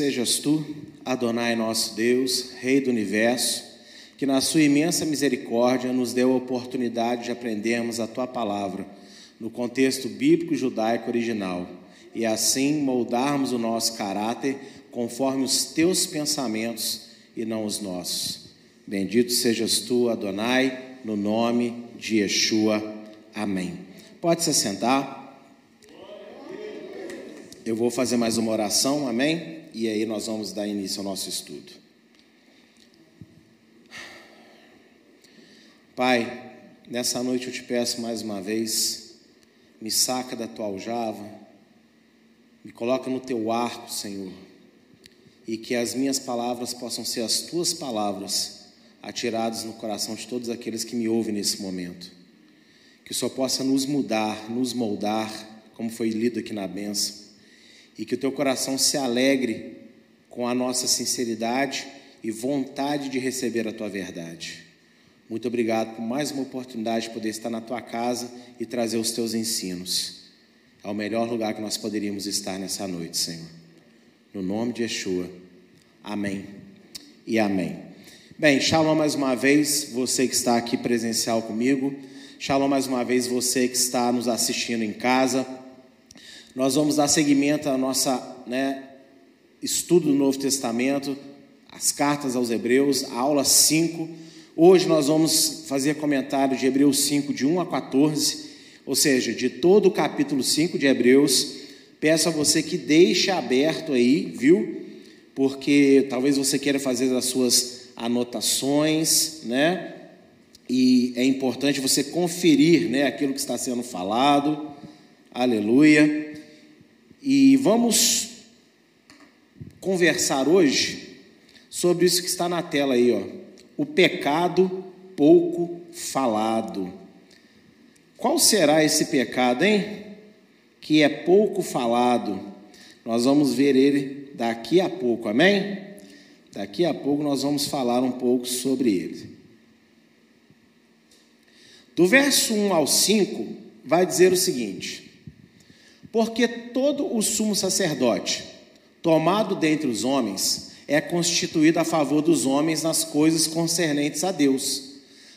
Sejas tu, Adonai nosso Deus, Rei do universo, que na sua imensa misericórdia nos deu a oportunidade de aprendermos a tua palavra no contexto bíblico judaico original e assim moldarmos o nosso caráter conforme os teus pensamentos e não os nossos. Bendito sejas tu, Adonai, no nome de Yeshua. Amém. Pode se sentar. Eu vou fazer mais uma oração, amém? E aí nós vamos dar início ao nosso estudo. Pai, nessa noite eu te peço mais uma vez, me saca da tua aljava, me coloca no teu arco, Senhor, e que as minhas palavras possam ser as tuas palavras atiradas no coração de todos aqueles que me ouvem nesse momento. Que o Senhor possa nos mudar, nos moldar, como foi lido aqui na benção e que o teu coração se alegre com a nossa sinceridade e vontade de receber a tua verdade. Muito obrigado por mais uma oportunidade de poder estar na tua casa e trazer os teus ensinos. É o melhor lugar que nós poderíamos estar nessa noite, Senhor. No nome de Yeshua. Amém e amém. Bem, shalom mais uma vez, você que está aqui presencial comigo. Shalom mais uma vez, você que está nos assistindo em casa. Nós vamos dar seguimento ao nosso né, estudo do Novo Testamento, as cartas aos Hebreus, aula 5. Hoje nós vamos fazer comentário de Hebreus 5, de 1 a 14, ou seja, de todo o capítulo 5 de Hebreus. Peço a você que deixe aberto aí, viu? Porque talvez você queira fazer as suas anotações, né? E é importante você conferir, né, aquilo que está sendo falado. Aleluia. E vamos conversar hoje sobre isso que está na tela aí, ó. O pecado pouco falado. Qual será esse pecado, hein? Que é pouco falado. Nós vamos ver ele daqui a pouco, amém? Daqui a pouco nós vamos falar um pouco sobre ele. Do verso 1 ao 5, vai dizer o seguinte: porque todo o sumo sacerdote, tomado dentre os homens, é constituído a favor dos homens nas coisas concernentes a Deus,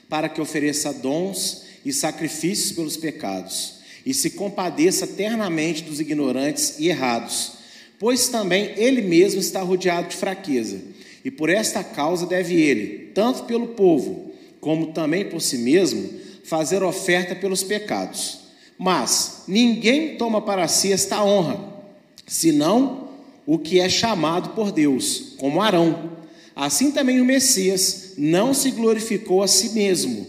para que ofereça dons e sacrifícios pelos pecados, e se compadeça ternamente dos ignorantes e errados, pois também ele mesmo está rodeado de fraqueza, e por esta causa deve ele, tanto pelo povo, como também por si mesmo, fazer oferta pelos pecados mas ninguém toma para si esta honra, senão o que é chamado por Deus, como Arão. Assim também o Messias não se glorificou a si mesmo,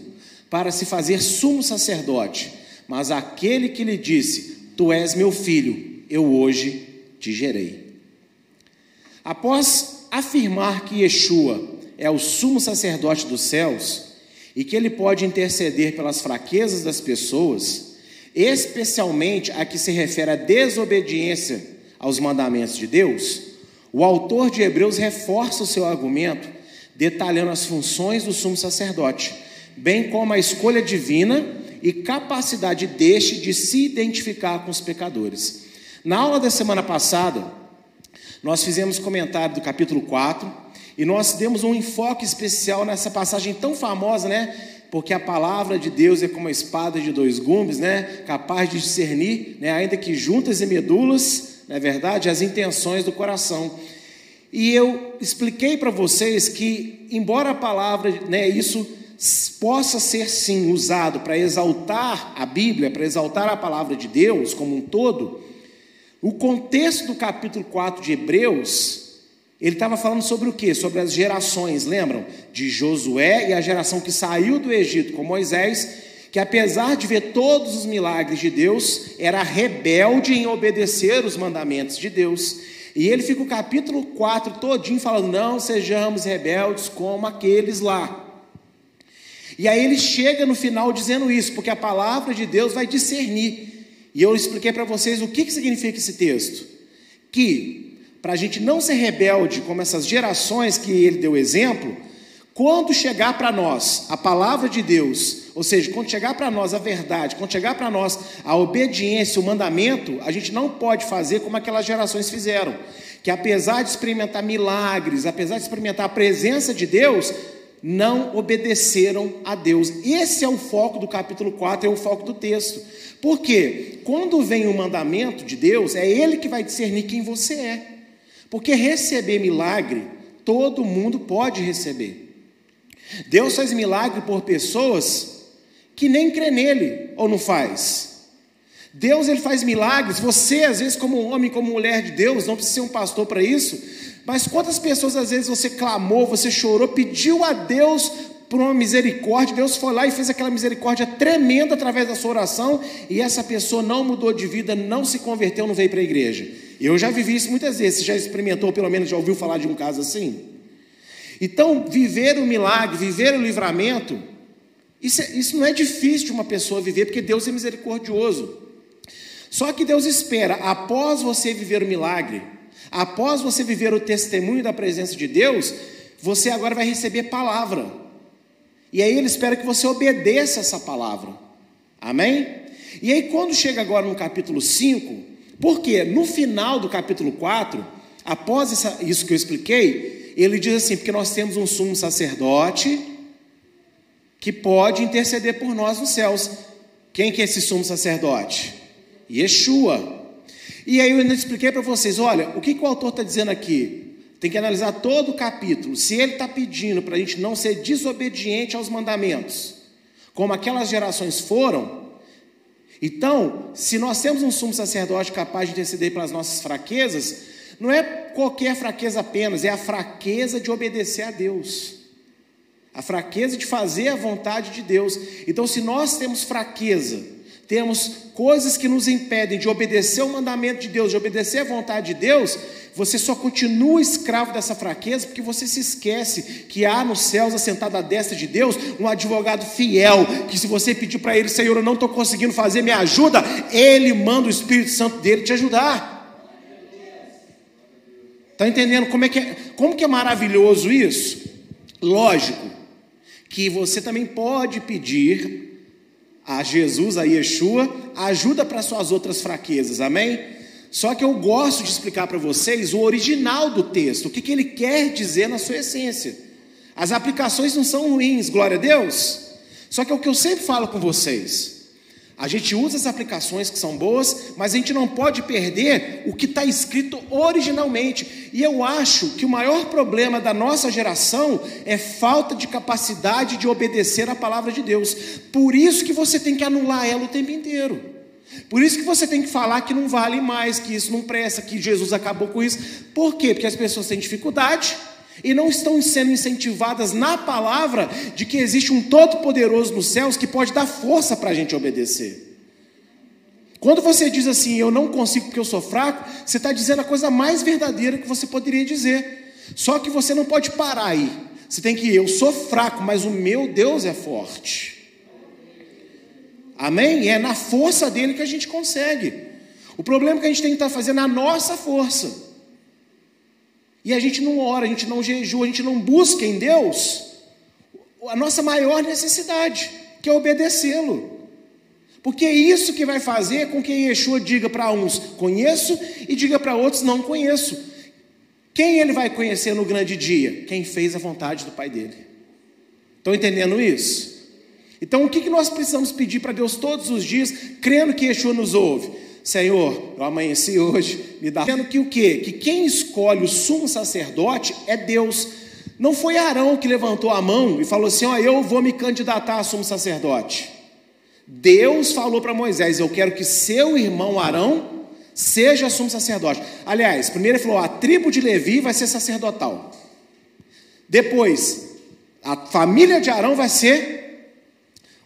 para se fazer sumo sacerdote, mas aquele que lhe disse: Tu és meu filho, eu hoje te gerei. Após afirmar que Yeshua é o sumo sacerdote dos céus e que ele pode interceder pelas fraquezas das pessoas, especialmente a que se refere à desobediência aos mandamentos de Deus, o autor de Hebreus reforça o seu argumento, detalhando as funções do sumo sacerdote, bem como a escolha divina e capacidade deste de se identificar com os pecadores. Na aula da semana passada, nós fizemos comentário do capítulo 4 e nós demos um enfoque especial nessa passagem tão famosa, né? Porque a palavra de Deus é como uma espada de dois gumes, né? capaz de discernir, né? ainda que juntas e medulas, na é verdade, as intenções do coração. E eu expliquei para vocês que, embora a palavra, né, isso possa ser sim usado para exaltar a Bíblia, para exaltar a palavra de Deus como um todo, o contexto do capítulo 4 de Hebreus ele estava falando sobre o que? Sobre as gerações, lembram? De Josué e a geração que saiu do Egito com Moisés, que apesar de ver todos os milagres de Deus, era rebelde em obedecer os mandamentos de Deus. E ele fica o capítulo 4 todinho falando: não sejamos rebeldes como aqueles lá. E aí ele chega no final dizendo isso, porque a palavra de Deus vai discernir. E eu expliquei para vocês o que, que significa esse texto. Que para a gente não ser rebelde como essas gerações que ele deu exemplo, quando chegar para nós a palavra de Deus, ou seja, quando chegar para nós a verdade, quando chegar para nós a obediência, o mandamento, a gente não pode fazer como aquelas gerações fizeram, que apesar de experimentar milagres, apesar de experimentar a presença de Deus, não obedeceram a Deus. Esse é o foco do capítulo 4, é o foco do texto. Porque quando vem o mandamento de Deus, é Ele que vai discernir quem você é. Porque receber milagre, todo mundo pode receber. Deus faz milagre por pessoas que nem crê nele, ou não faz? Deus ele faz milagres. Você, às vezes, como homem, como mulher de Deus, não precisa ser um pastor para isso. Mas quantas pessoas, às vezes, você clamou, você chorou, pediu a Deus por uma misericórdia, Deus foi lá e fez aquela misericórdia tremenda através da sua oração, e essa pessoa não mudou de vida, não se converteu, não veio para a igreja. Eu já vivi isso muitas vezes. Você já experimentou, pelo menos já ouviu falar de um caso assim? Então, viver o milagre, viver o livramento, isso, é, isso não é difícil de uma pessoa viver, porque Deus é misericordioso. Só que Deus espera, após você viver o milagre, após você viver o testemunho da presença de Deus, você agora vai receber palavra. E aí Ele espera que você obedeça essa palavra. Amém? E aí, quando chega agora no capítulo 5, porque no final do capítulo 4, após essa, isso que eu expliquei, ele diz assim: porque nós temos um sumo sacerdote que pode interceder por nós nos céus. Quem que é esse sumo sacerdote? Yeshua. E aí eu ainda expliquei para vocês: olha, o que, que o autor está dizendo aqui? Tem que analisar todo o capítulo. Se ele está pedindo para a gente não ser desobediente aos mandamentos, como aquelas gerações foram, então, se nós temos um sumo sacerdote capaz de interceder pelas nossas fraquezas, não é qualquer fraqueza apenas, é a fraqueza de obedecer a Deus, a fraqueza de fazer a vontade de Deus. Então, se nós temos fraqueza, temos coisas que nos impedem de obedecer o mandamento de Deus, de obedecer a vontade de Deus, você só continua escravo dessa fraqueza porque você se esquece que há nos céus, assentado à destra de Deus, um advogado fiel, que se você pedir para ele, Senhor, eu não estou conseguindo fazer, me ajuda, ele manda o Espírito Santo dele te ajudar. Está entendendo como é, que é, como que é maravilhoso isso? Lógico que você também pode pedir a Jesus, a Yeshua, ajuda para suas outras fraquezas, amém? Só que eu gosto de explicar para vocês o original do texto, o que, que ele quer dizer na sua essência. As aplicações não são ruins, glória a Deus. Só que é o que eu sempre falo com vocês. A gente usa as aplicações que são boas, mas a gente não pode perder o que está escrito originalmente. E eu acho que o maior problema da nossa geração é falta de capacidade de obedecer a palavra de Deus. Por isso que você tem que anular ela o tempo inteiro. Por isso que você tem que falar que não vale mais, que isso não presta, que Jesus acabou com isso. Por quê? Porque as pessoas têm dificuldade e não estão sendo incentivadas na palavra de que existe um Todo-Poderoso nos céus que pode dar força para a gente obedecer. Quando você diz assim, eu não consigo porque eu sou fraco, você está dizendo a coisa mais verdadeira que você poderia dizer. Só que você não pode parar aí. Você tem que, eu sou fraco, mas o meu Deus é forte. Amém? É na força dele que a gente consegue. O problema é que a gente tem que estar tá fazendo a nossa força. E a gente não ora, a gente não jejua, a gente não busca em Deus a nossa maior necessidade, que é obedecê-lo. Porque é isso que vai fazer com que Yeshua diga para uns conheço e diga para outros não conheço. Quem ele vai conhecer no grande dia? Quem fez a vontade do Pai dele. Estão entendendo isso? Então o que nós precisamos pedir para Deus todos os dias, crendo que Yeshua nos ouve? Senhor, eu amanheci hoje, me dá. Dizendo que o quê? Que quem escolhe o sumo sacerdote é Deus. Não foi Arão que levantou a mão e falou assim: Ó, eu vou me candidatar a sumo sacerdote. Deus falou para Moisés: Eu quero que seu irmão Arão seja sumo sacerdote. Aliás, primeiro ele falou: a tribo de Levi vai ser sacerdotal. Depois, a família de Arão vai ser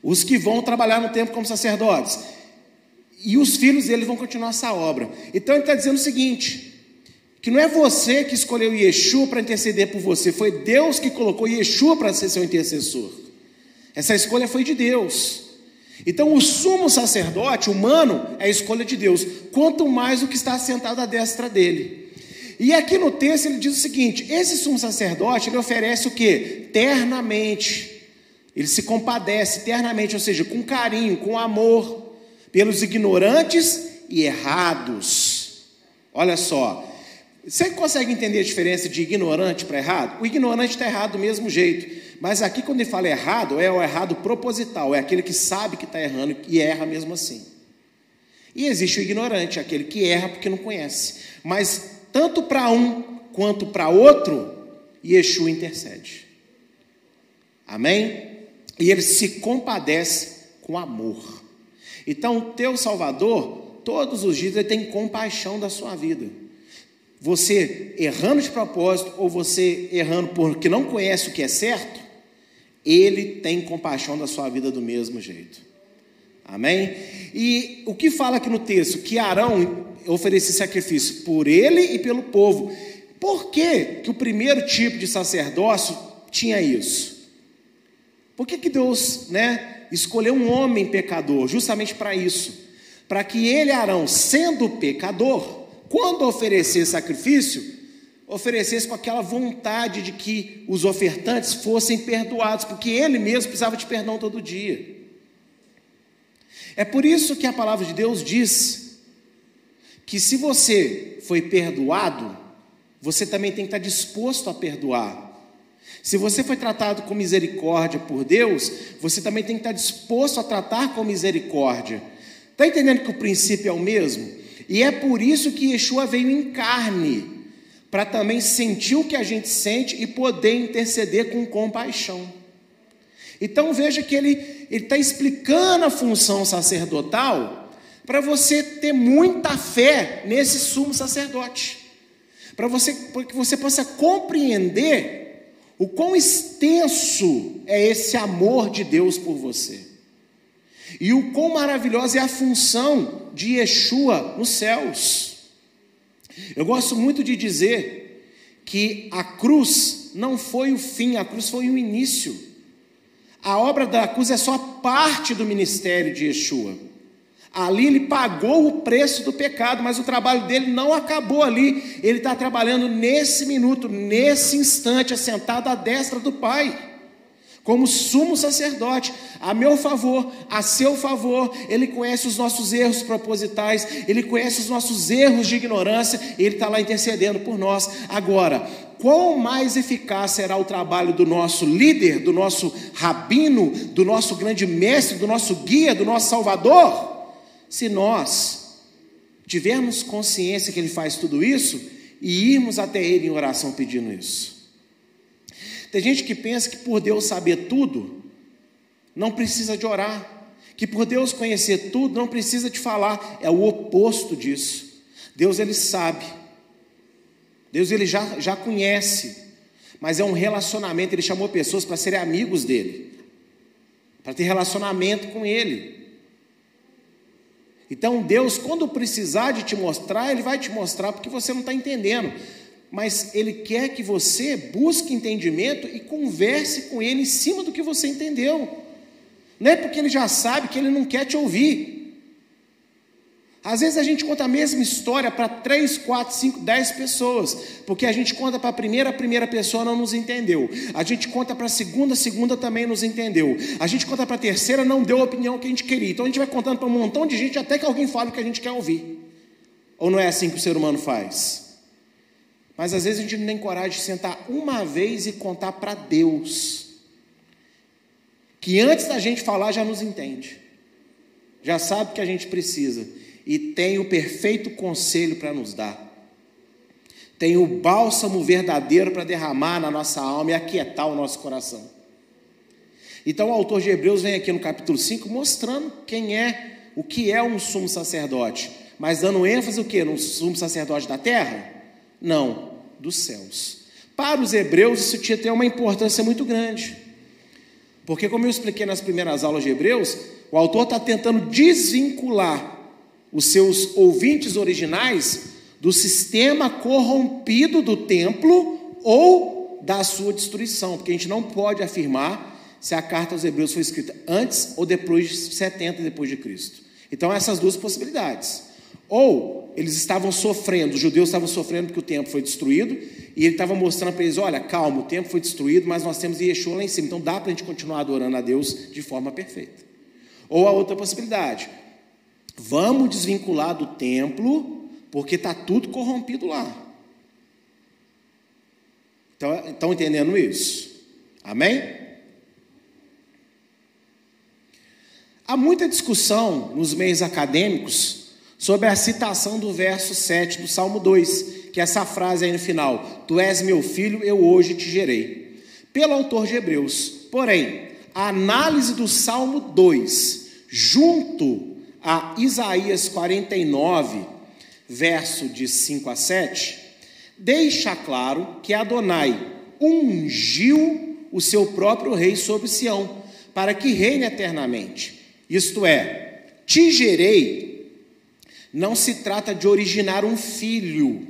os que vão trabalhar no templo como sacerdotes e os filhos deles vão continuar essa obra. Então ele está dizendo o seguinte: que não é você que escolheu Yeshua para interceder por você, foi Deus que colocou Yeshua para ser seu intercessor. Essa escolha foi de Deus. Então, o sumo sacerdote humano é a escolha de Deus, quanto mais o que está sentado à destra dele. E aqui no texto ele diz o seguinte: esse sumo sacerdote ele oferece o que? Ternamente. Ele se compadece ternamente, ou seja, com carinho, com amor pelos ignorantes e errados. Olha só, Você consegue entender a diferença de ignorante para errado? O ignorante está errado do mesmo jeito. Mas aqui, quando ele fala errado, é o errado proposital, é aquele que sabe que está errando e erra mesmo assim. E existe o ignorante, aquele que erra porque não conhece. Mas tanto para um quanto para outro, Yeshua intercede. Amém? E ele se compadece com amor. Então, o teu Salvador, todos os dias, ele tem compaixão da sua vida. Você errando de propósito ou você errando porque não conhece o que é certo, ele tem compaixão da sua vida do mesmo jeito. Amém? E o que fala aqui no texto? Que Arão oferecia sacrifício por ele e pelo povo. Por que, que o primeiro tipo de sacerdócio tinha isso? Por que, que Deus né, escolheu um homem pecador? Justamente para isso. Para que ele, Arão, sendo pecador, quando oferecer sacrifício, oferecesse com aquela vontade de que os ofertantes fossem perdoados, porque ele mesmo precisava de perdão todo dia. É por isso que a palavra de Deus diz que se você foi perdoado, você também tem que estar disposto a perdoar. Se você foi tratado com misericórdia por Deus, você também tem que estar disposto a tratar com misericórdia. Está entendendo que o princípio é o mesmo? E é por isso que Yeshua veio em carne para também sentir o que a gente sente e poder interceder com compaixão. Então veja que ele está explicando a função sacerdotal para você ter muita fé nesse sumo sacerdote, para você, que você possa compreender o quão extenso é esse amor de Deus por você. E o quão maravilhosa é a função de Yeshua nos céus. Eu gosto muito de dizer que a cruz não foi o fim, a cruz foi o início. A obra da cruz é só parte do ministério de Yeshua. Ali ele pagou o preço do pecado, mas o trabalho dele não acabou ali. Ele está trabalhando nesse minuto, nesse instante, assentado à destra do Pai como sumo sacerdote, a meu favor, a seu favor, Ele conhece os nossos erros propositais, Ele conhece os nossos erros de ignorância, Ele está lá intercedendo por nós. Agora, quão mais eficaz será o trabalho do nosso líder, do nosso rabino, do nosso grande mestre, do nosso guia, do nosso salvador, se nós tivermos consciência que Ele faz tudo isso e irmos até Ele em oração pedindo isso. Tem gente que pensa que por Deus saber tudo, não precisa de orar. Que por Deus conhecer tudo, não precisa de falar. É o oposto disso. Deus ele sabe. Deus ele já, já conhece. Mas é um relacionamento. Ele chamou pessoas para serem amigos dele. Para ter relacionamento com ele. Então Deus, quando precisar de te mostrar, Ele vai te mostrar porque você não está entendendo mas Ele quer que você busque entendimento e converse com Ele em cima do que você entendeu. Não é porque Ele já sabe que Ele não quer te ouvir. Às vezes a gente conta a mesma história para três, quatro, cinco, dez pessoas, porque a gente conta para a primeira, a primeira pessoa não nos entendeu. A gente conta para a segunda, a segunda também nos entendeu. A gente conta para a terceira, não deu a opinião que a gente queria. Então a gente vai contando para um montão de gente até que alguém fale o que a gente quer ouvir. Ou não é assim que o ser humano faz? Mas às vezes a gente não tem coragem de sentar uma vez e contar para Deus. Que antes da gente falar já nos entende. Já sabe o que a gente precisa. E tem o perfeito conselho para nos dar. Tem o bálsamo verdadeiro para derramar na nossa alma e aquietar o nosso coração. Então o autor de Hebreus vem aqui no capítulo 5 mostrando quem é, o que é um sumo sacerdote, mas dando ênfase o que? No sumo sacerdote da terra? Não, dos céus. Para os hebreus, isso tinha ter uma importância muito grande. Porque, como eu expliquei nas primeiras aulas de Hebreus, o autor está tentando desvincular os seus ouvintes originais do sistema corrompido do templo ou da sua destruição, porque a gente não pode afirmar se a carta aos Hebreus foi escrita antes ou depois de 70 depois de Cristo. Então, essas duas possibilidades. Ou eles estavam sofrendo, os judeus estavam sofrendo porque o templo foi destruído, e ele estava mostrando para eles: olha, calma, o templo foi destruído, mas nós temos Yeshua lá em cima, então dá para a gente continuar adorando a Deus de forma perfeita. Ou a outra possibilidade: vamos desvincular do templo, porque está tudo corrompido lá. Então, estão entendendo isso? Amém? Há muita discussão nos meios acadêmicos sobre a citação do verso 7 do Salmo 2, que é essa frase aí no final: Tu és meu filho, eu hoje te gerei. Pelo autor de Hebreus. Porém, a análise do Salmo 2, junto a Isaías 49, verso de 5 a 7, deixa claro que Adonai ungiu o seu próprio rei sobre Sião, para que reine eternamente. Isto é, te gerei, não se trata de originar um filho,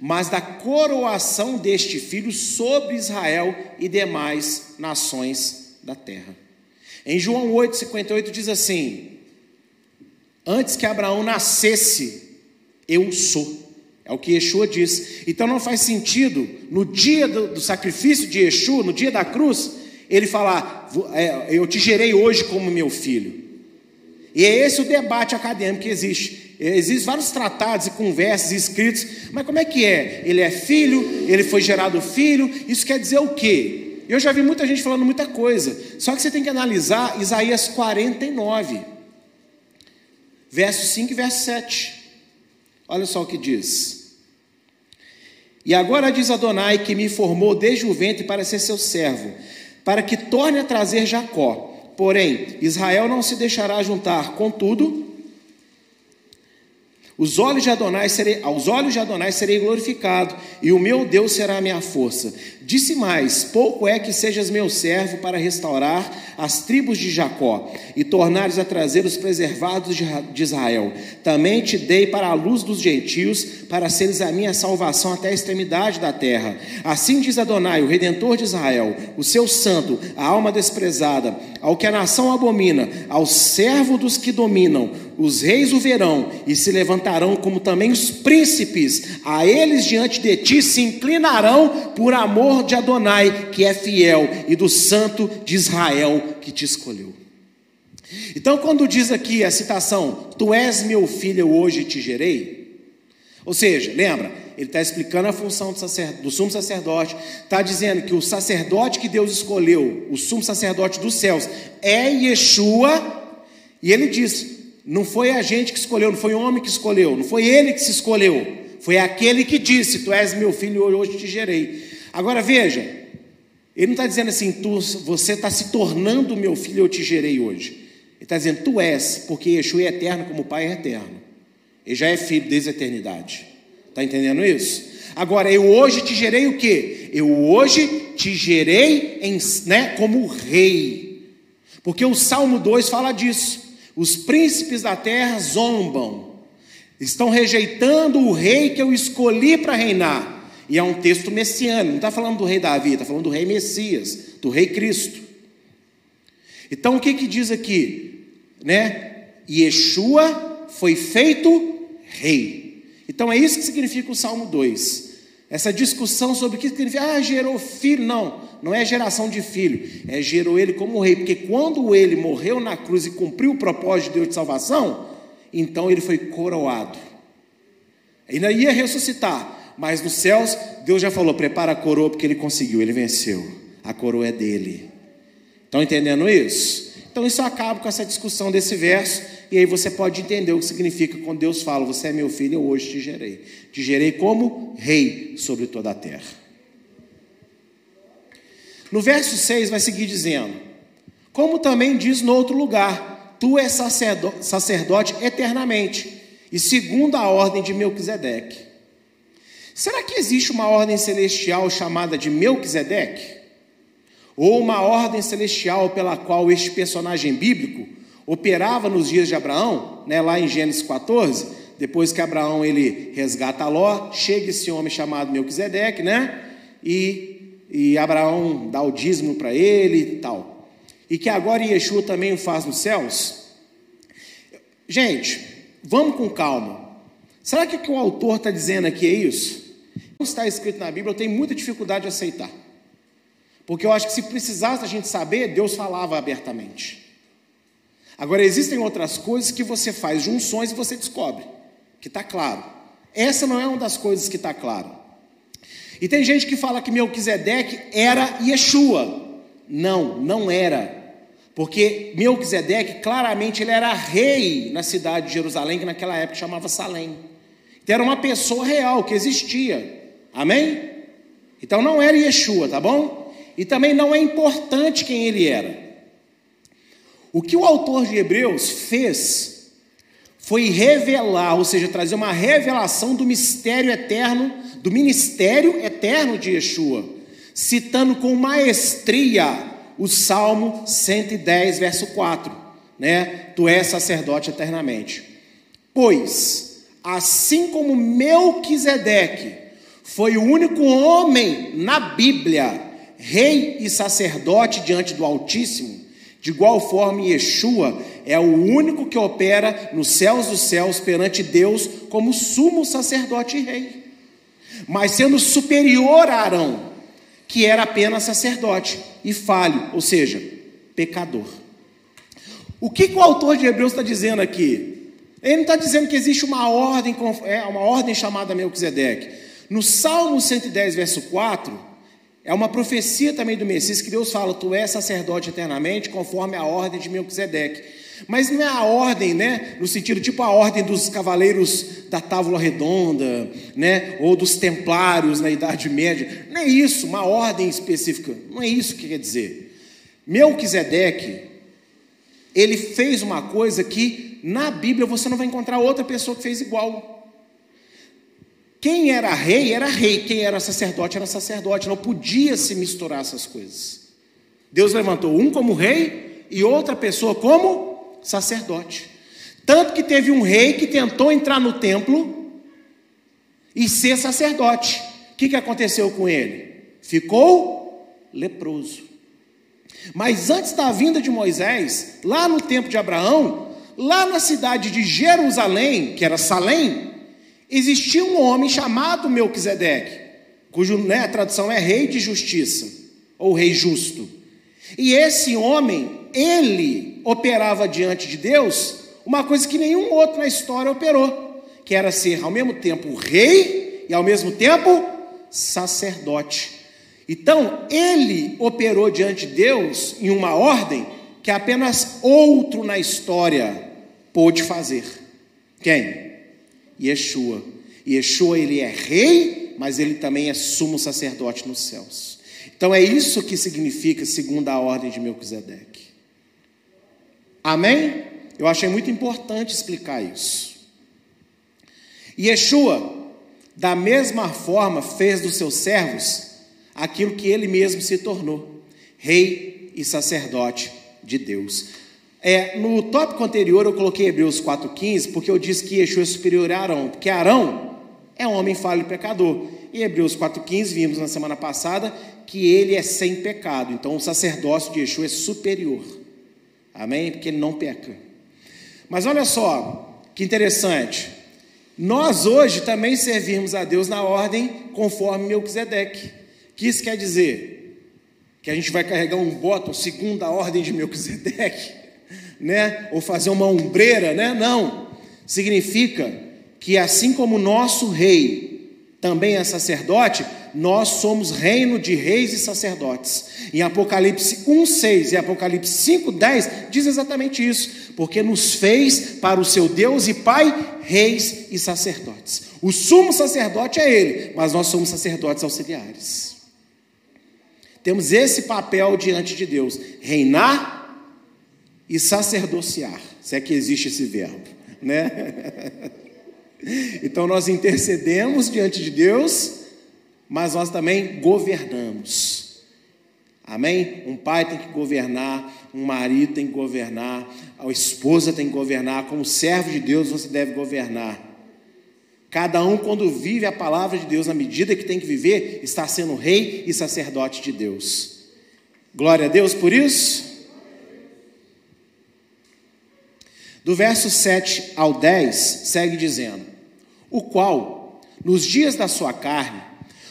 mas da coroação deste filho sobre Israel e demais nações da terra. Em João 8,58 diz assim: Antes que Abraão nascesse, eu sou. É o que Yeshua diz. Então não faz sentido, no dia do, do sacrifício de Yeshua, no dia da cruz, ele falar: é, Eu te gerei hoje como meu filho. E é esse o debate acadêmico que existe. Existem vários tratados e conversas escritos, mas como é que é? Ele é filho, ele foi gerado filho, isso quer dizer o quê? Eu já vi muita gente falando muita coisa, só que você tem que analisar Isaías 49, verso 5 e verso 7. Olha só o que diz. E agora diz Adonai que me formou desde o ventre para ser seu servo, para que torne a trazer Jacó. Porém, Israel não se deixará juntar, contudo, os olhos de Adonai serei, aos olhos de Adonai serei glorificado, e o meu Deus será a minha força. Disse mais: Pouco é que sejas meu servo para restaurar as tribos de Jacó e tornares a trazer os preservados de Israel. Também te dei para a luz dos gentios, para seres a minha salvação até a extremidade da terra. Assim diz Adonai, o redentor de Israel, o seu santo, a alma desprezada, ao que a nação abomina, ao servo dos que dominam os reis o verão e se levantarão, como também os príncipes, a eles diante de ti se inclinarão por amor de Adonai, que é fiel, e do santo de Israel que te escolheu. Então, quando diz aqui a citação, Tu és meu filho, eu hoje te gerei, ou seja, lembra, ele está explicando a função do, do sumo sacerdote, está dizendo que o sacerdote que Deus escolheu, o sumo sacerdote dos céus, é Yeshua, e ele diz: não foi a gente que escolheu, não foi o homem que escolheu, não foi ele que se escolheu, foi aquele que disse: Tu és meu filho, hoje te gerei. Agora veja, ele não está dizendo assim, tu, você está se tornando meu filho, eu te gerei hoje. Ele está dizendo, tu és, porque Yeshua é eterno como o Pai é eterno. Ele já é filho desde a eternidade. Está entendendo isso? Agora, eu hoje te gerei o quê? Eu hoje te gerei em, né, como rei. Porque o Salmo 2 fala disso. Os príncipes da terra zombam, estão rejeitando o rei que eu escolhi para reinar. E é um texto messiânico, não está falando do rei Davi, está falando do rei Messias, do rei Cristo. Então o que, que diz aqui? Né? Yeshua foi feito rei. Então é isso que significa o Salmo 2. Essa discussão sobre o que significa, ah, gerou filho. Não, não é geração de filho, é gerou ele como rei, porque quando ele morreu na cruz e cumpriu o propósito de Deus de salvação, então ele foi coroado. Ainda ia ressuscitar, mas nos céus, Deus já falou: prepara a coroa, porque ele conseguiu, ele venceu. A coroa é dele. Estão entendendo isso? Então isso acaba com essa discussão desse verso e aí você pode entender o que significa quando Deus fala: Você é meu filho, eu hoje te gerei. Te gerei como rei sobre toda a terra. No verso 6 vai seguir dizendo: Como também diz no outro lugar: Tu és sacerdote, eternamente, e segundo a ordem de Melquisedeque. Será que existe uma ordem celestial chamada de Melquisedeque? Ou uma ordem celestial pela qual este personagem bíblico operava nos dias de Abraão, né, lá em Gênesis 14, depois que Abraão ele resgata Ló, chega esse homem chamado Melquisedeque, né? E, e Abraão dá o dízimo para ele e tal. E que agora Yeshua também o faz nos céus. Gente, vamos com calma. Será que o que o autor está dizendo aqui é isso? Não está escrito na Bíblia, eu tenho muita dificuldade de aceitar. Porque eu acho que se precisasse a gente saber, Deus falava abertamente. Agora, existem outras coisas que você faz junções e você descobre, que está claro. Essa não é uma das coisas que está claro. E tem gente que fala que Melquisedeque era Yeshua. Não, não era. Porque Melquisedeque, claramente, ele era rei na cidade de Jerusalém, que naquela época chamava Salém. Então era uma pessoa real que existia. Amém? Então não era Yeshua, tá bom? E também não é importante quem ele era. O que o autor de Hebreus fez foi revelar, ou seja, trazer uma revelação do mistério eterno, do ministério eterno de Yeshua, citando com maestria o Salmo 110, verso 4, né? Tu és sacerdote eternamente. Pois, assim como Melquisedeque foi o único homem na Bíblia, rei e sacerdote diante do Altíssimo, de igual forma, Yeshua é o único que opera nos céus dos céus perante Deus como sumo sacerdote e rei, mas sendo superior a Arão, que era apenas sacerdote e falho, ou seja, pecador. O que, que o autor de Hebreus está dizendo aqui? Ele não está dizendo que existe uma ordem, é, uma ordem chamada Melquisedeque. No Salmo 110, verso 4, é uma profecia também do Messias que Deus fala: Tu és sacerdote eternamente, conforme a ordem de Melquisedeque. Mas não é a ordem, né? No sentido tipo a ordem dos cavaleiros da Távola Redonda, né? Ou dos templários na Idade Média. Não é isso, uma ordem específica. Não é isso que quer dizer. Melquisedeque, ele fez uma coisa que na Bíblia você não vai encontrar outra pessoa que fez igual. Quem era rei era rei, quem era sacerdote era sacerdote, não podia se misturar essas coisas. Deus levantou um como rei e outra pessoa como sacerdote. Tanto que teve um rei que tentou entrar no templo e ser sacerdote. O que, que aconteceu com ele? Ficou leproso. Mas antes da vinda de Moisés, lá no tempo de Abraão, lá na cidade de Jerusalém, que era Salém, existia um homem chamado Melquisedeque, cujo né, a tradução é rei de justiça, ou rei justo. E esse homem, ele operava diante de Deus uma coisa que nenhum outro na história operou, que era ser ao mesmo tempo rei e ao mesmo tempo sacerdote. Então, ele operou diante de Deus em uma ordem que apenas outro na história pôde fazer. Quem? Yeshua. Yeshua, ele é rei, mas ele também é sumo sacerdote nos céus. Então é isso que significa segundo a ordem de Melquisedeque. Amém? Eu achei muito importante explicar isso. Yeshua, da mesma forma, fez dos seus servos aquilo que ele mesmo se tornou: rei e sacerdote de Deus. É, no tópico anterior eu coloquei Hebreus 4,15, porque eu disse que Yeshua é superior a Arão, porque Arão é um homem falho e pecador. Em Hebreus 4,15 vimos na semana passada que ele é sem pecado, então o sacerdócio de Yeshua é superior. Amém? Porque ele não peca. Mas olha só, que interessante. Nós hoje também servimos a Deus na ordem conforme Melquisedeque. O que isso quer dizer? Que a gente vai carregar um botão segundo a ordem de Melquisedeque? Né? Ou fazer uma ombreira, né? Não. Significa que assim como o nosso rei também é sacerdote, nós somos reino de reis e sacerdotes. Em Apocalipse 1:6 e Apocalipse 5:10 diz exatamente isso, porque nos fez para o seu Deus e Pai reis e sacerdotes. O sumo sacerdote é ele, mas nós somos sacerdotes auxiliares. Temos esse papel diante de Deus, reinar e sacerdociar, se é que existe esse verbo, né? Então nós intercedemos diante de Deus, mas nós também governamos. Amém? Um pai tem que governar, um marido tem que governar, a esposa tem que governar, como servo de Deus você deve governar. Cada um, quando vive a palavra de Deus na medida que tem que viver, está sendo rei e sacerdote de Deus. Glória a Deus por isso. Do verso 7 ao 10, segue dizendo: O qual, nos dias da sua carne,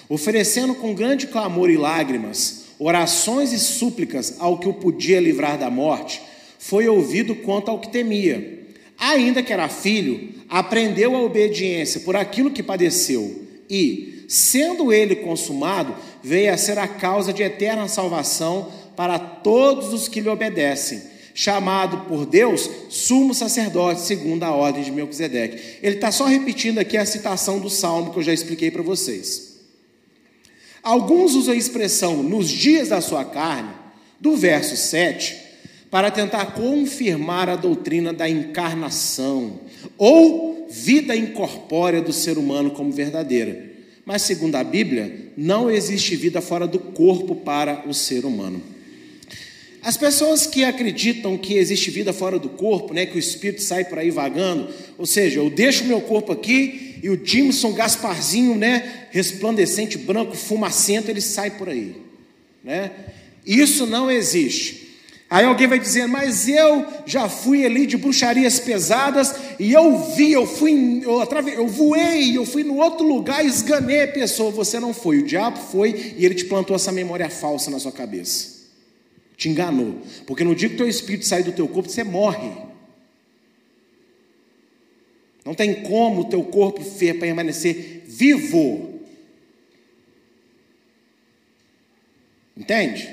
oferecendo com grande clamor e lágrimas, orações e súplicas ao que o podia livrar da morte, foi ouvido quanto ao que temia. Ainda que era filho, aprendeu a obediência por aquilo que padeceu, e, sendo ele consumado, veio a ser a causa de eterna salvação para todos os que lhe obedecem, chamado por Deus sumo sacerdote, segundo a ordem de Melquisedeque. Ele está só repetindo aqui a citação do salmo que eu já expliquei para vocês. Alguns usam a expressão nos dias da sua carne, do verso 7, para tentar confirmar a doutrina da encarnação ou vida incorpórea do ser humano como verdadeira. Mas, segundo a Bíblia, não existe vida fora do corpo para o ser humano. As pessoas que acreditam que existe vida fora do corpo, né, que o espírito sai por aí vagando, ou seja, eu deixo meu corpo aqui e o Jimson Gasparzinho, né, resplandecente, branco, fumacento, ele sai por aí, né? Isso não existe. Aí alguém vai dizer, mas eu já fui ali de bruxarias pesadas e eu vi, eu fui, eu, atrave, eu voei, eu fui no outro lugar e esganei a pessoa. Você não foi, o diabo foi e ele te plantou essa memória falsa na sua cabeça. Te enganou. Porque no dia que teu espírito sair do teu corpo, você morre. Não tem como o teu corpo permanecer vivo. Entende?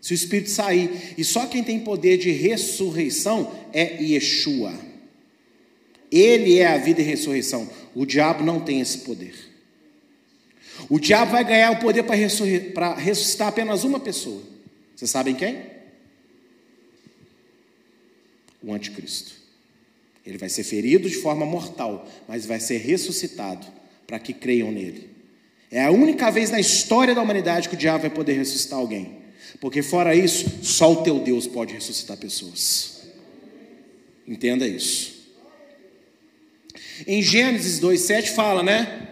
Se o espírito sair, e só quem tem poder de ressurreição é Yeshua. Ele é a vida e ressurreição. O diabo não tem esse poder. O diabo vai ganhar o poder para ressuscitar apenas uma pessoa. Vocês sabem quem? O anticristo. Ele vai ser ferido de forma mortal, mas vai ser ressuscitado para que creiam nele. É a única vez na história da humanidade que o diabo vai poder ressuscitar alguém. Porque fora isso, só o teu Deus pode ressuscitar pessoas. Entenda isso. Em Gênesis 2:7 fala, né?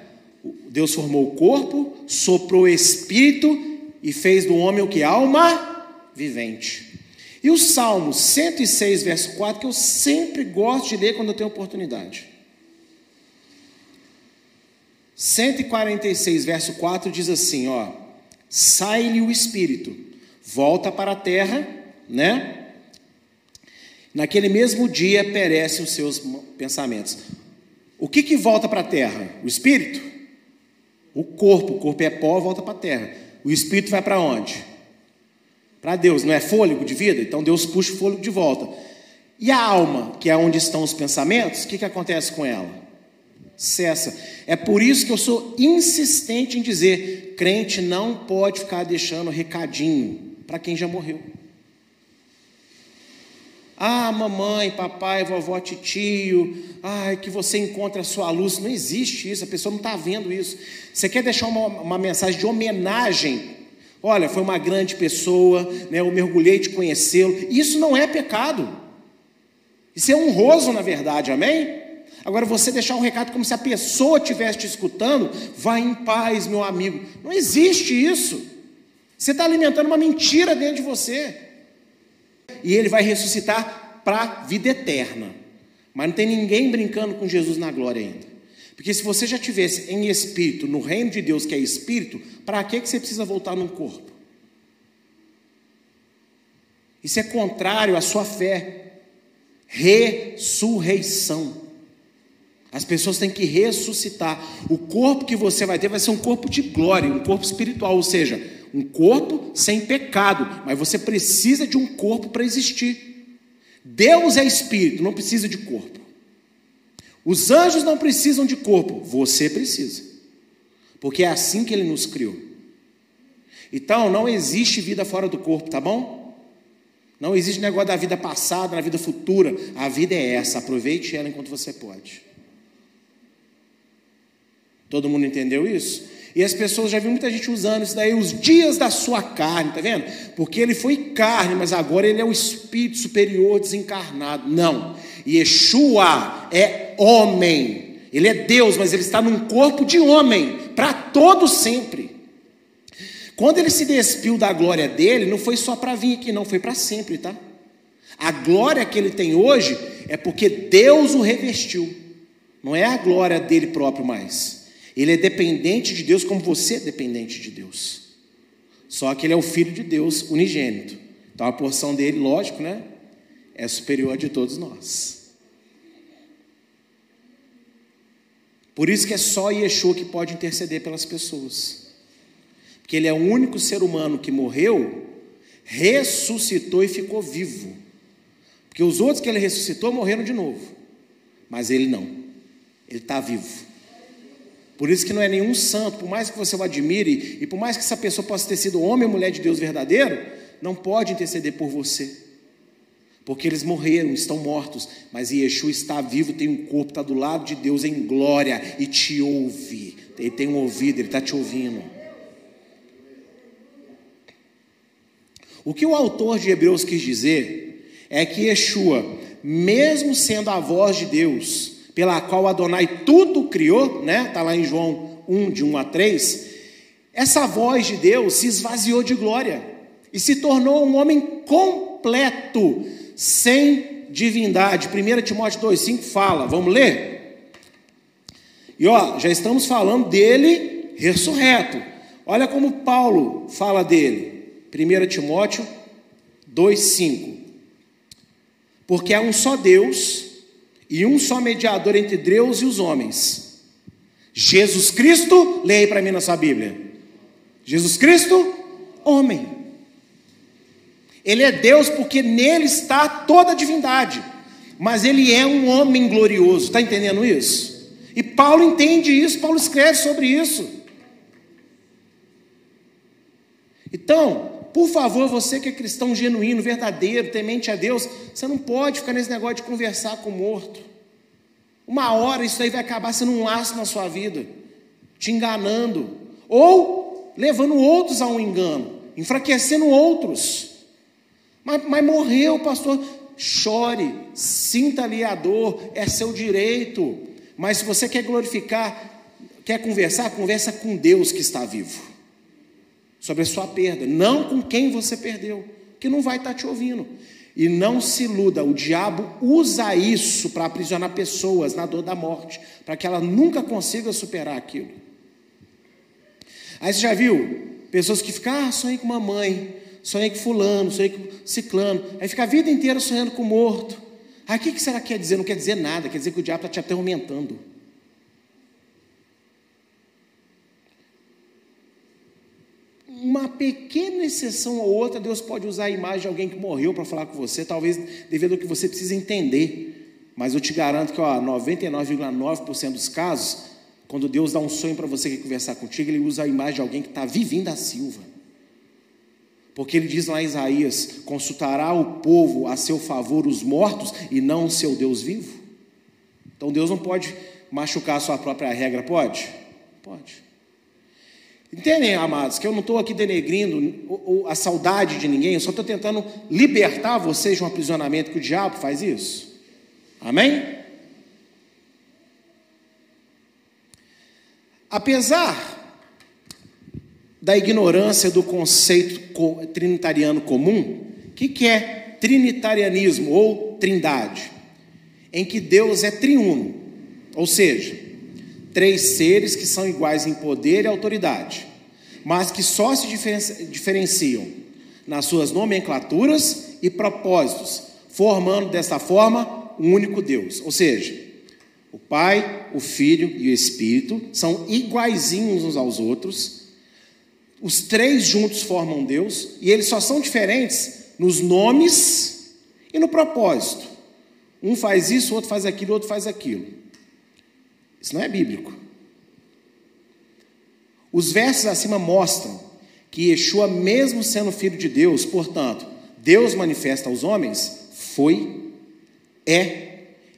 Deus formou o corpo, soprou o espírito e fez do homem o que alma vivente. E o Salmo 106, verso 4, que eu sempre gosto de ler quando eu tenho oportunidade. 146, verso 4 diz assim, ó: Sai-lhe o espírito volta para a terra, né? Naquele mesmo dia perecem os seus pensamentos. O que que volta para a terra? O espírito? O corpo, o corpo é pó, volta para a terra. O espírito vai para onde? Para Deus, não é fôlego de vida? Então Deus puxa o fôlego de volta. E a alma, que é onde estão os pensamentos, o que, que acontece com ela? Cessa. É por isso que eu sou insistente em dizer: crente não pode ficar deixando recadinho para quem já morreu. Ah, mamãe, papai, vovó, tio, ai, que você encontre a sua luz. Não existe isso, a pessoa não está vendo isso. Você quer deixar uma, uma mensagem de homenagem? Olha, foi uma grande pessoa, né, eu mergulhei de conhecê-lo. Isso não é pecado. Isso é honroso, na verdade, amém? Agora, você deixar um recado como se a pessoa estivesse te escutando, vá em paz, meu amigo. Não existe isso. Você está alimentando uma mentira dentro de você. E ele vai ressuscitar para a vida eterna. Mas não tem ninguém brincando com Jesus na glória ainda. Porque se você já tivesse em espírito, no reino de Deus que é espírito, para que você precisa voltar num corpo? Isso é contrário à sua fé. Ressurreição. As pessoas têm que ressuscitar. O corpo que você vai ter vai ser um corpo de glória, um corpo espiritual, ou seja, um corpo sem pecado, mas você precisa de um corpo para existir. Deus é espírito, não precisa de corpo. Os anjos não precisam de corpo, você precisa. Porque é assim que ele nos criou. Então, não existe vida fora do corpo, tá bom? Não existe negócio da vida passada, na vida futura. A vida é essa, aproveite ela enquanto você pode. Todo mundo entendeu isso? E as pessoas já viram muita gente usando isso daí, os dias da sua carne, tá vendo? Porque ele foi carne, mas agora ele é o espírito superior desencarnado. Não. Yeshua é homem. Ele é Deus, mas ele está num corpo de homem, para todo sempre. Quando ele se despiu da glória dele, não foi só para vir aqui, não, foi para sempre, tá? A glória que ele tem hoje é porque Deus o revestiu. Não é a glória dele próprio mais. Ele é dependente de Deus como você é dependente de Deus. Só que ele é o filho de Deus unigênito. Então a porção dele, lógico, né? É superior a de todos nós. Por isso que é só Yeshua que pode interceder pelas pessoas. Porque ele é o único ser humano que morreu, ressuscitou e ficou vivo. Porque os outros que ele ressuscitou morreram de novo. Mas ele não. Ele está vivo. Por isso que não é nenhum santo, por mais que você o admire, e por mais que essa pessoa possa ter sido homem ou mulher de Deus verdadeiro, não pode interceder por você. Porque eles morreram, estão mortos, mas Yeshua está vivo, tem um corpo, está do lado de Deus em glória e te ouve. Ele tem um ouvido, ele está te ouvindo. O que o autor de Hebreus quis dizer é que Yeshua, mesmo sendo a voz de Deus, pela qual Adonai tudo criou, né? Está lá em João 1, de 1 a 3. Essa voz de Deus se esvaziou de glória e se tornou um homem completo, sem divindade. 1 Timóteo 2,5 fala, vamos ler? E ó, já estamos falando dele ressurreto. Olha como Paulo fala dele. 1 Timóteo 2,5. Porque há um só Deus e um só mediador entre Deus e os homens. Jesus Cristo, leia para mim na sua Bíblia. Jesus Cristo, homem. Ele é Deus porque nele está toda a divindade. Mas ele é um homem glorioso, está entendendo isso? E Paulo entende isso, Paulo escreve sobre isso. Então, por favor, você que é cristão genuíno, verdadeiro, temente a Deus, você não pode ficar nesse negócio de conversar com o morto. Uma hora isso aí vai acabar sendo um laço na sua vida, te enganando, ou levando outros a um engano, enfraquecendo outros. Mas, mas morreu, pastor. Chore, sinta ali a dor, é seu direito. Mas se você quer glorificar, quer conversar, conversa com Deus que está vivo sobre a sua perda, não com quem você perdeu, que não vai estar te ouvindo. E não se iluda, o diabo usa isso para aprisionar pessoas na dor da morte, para que ela nunca consiga superar aquilo. Aí você já viu pessoas que ficam, ah, sonhei com mamãe, sonhei com fulano, sonhei com ciclano, aí fica a vida inteira sonhando com morto. Aí o que será que quer dizer? Não quer dizer nada, quer dizer que o diabo está te atormentando. uma pequena exceção ou outra, Deus pode usar a imagem de alguém que morreu para falar com você, talvez devido ao que você precisa entender. Mas eu te garanto que 99,9% dos casos, quando Deus dá um sonho para você que conversar contigo, Ele usa a imagem de alguém que está vivinho da Silva. Porque ele diz lá em Isaías: consultará o povo a seu favor os mortos e não o seu Deus vivo. Então Deus não pode machucar a sua própria regra, pode? Pode. Entendem, amados, que eu não estou aqui denegrindo a saudade de ninguém, eu só estou tentando libertar vocês de um aprisionamento que o diabo faz isso. Amém? Apesar da ignorância do conceito trinitariano comum, o que, que é trinitarianismo ou trindade? Em que Deus é triuno, ou seja, três seres que são iguais em poder e autoridade, mas que só se diferenciam nas suas nomenclaturas e propósitos, formando dessa forma um único Deus. Ou seja, o Pai, o Filho e o Espírito são iguaizinhos uns aos outros. Os três juntos formam Deus e eles só são diferentes nos nomes e no propósito. Um faz isso, o outro faz aquilo, o outro faz aquilo. Isso não é bíblico. Os versos acima mostram que Yeshua, mesmo sendo filho de Deus, portanto, Deus manifesta aos homens, foi, é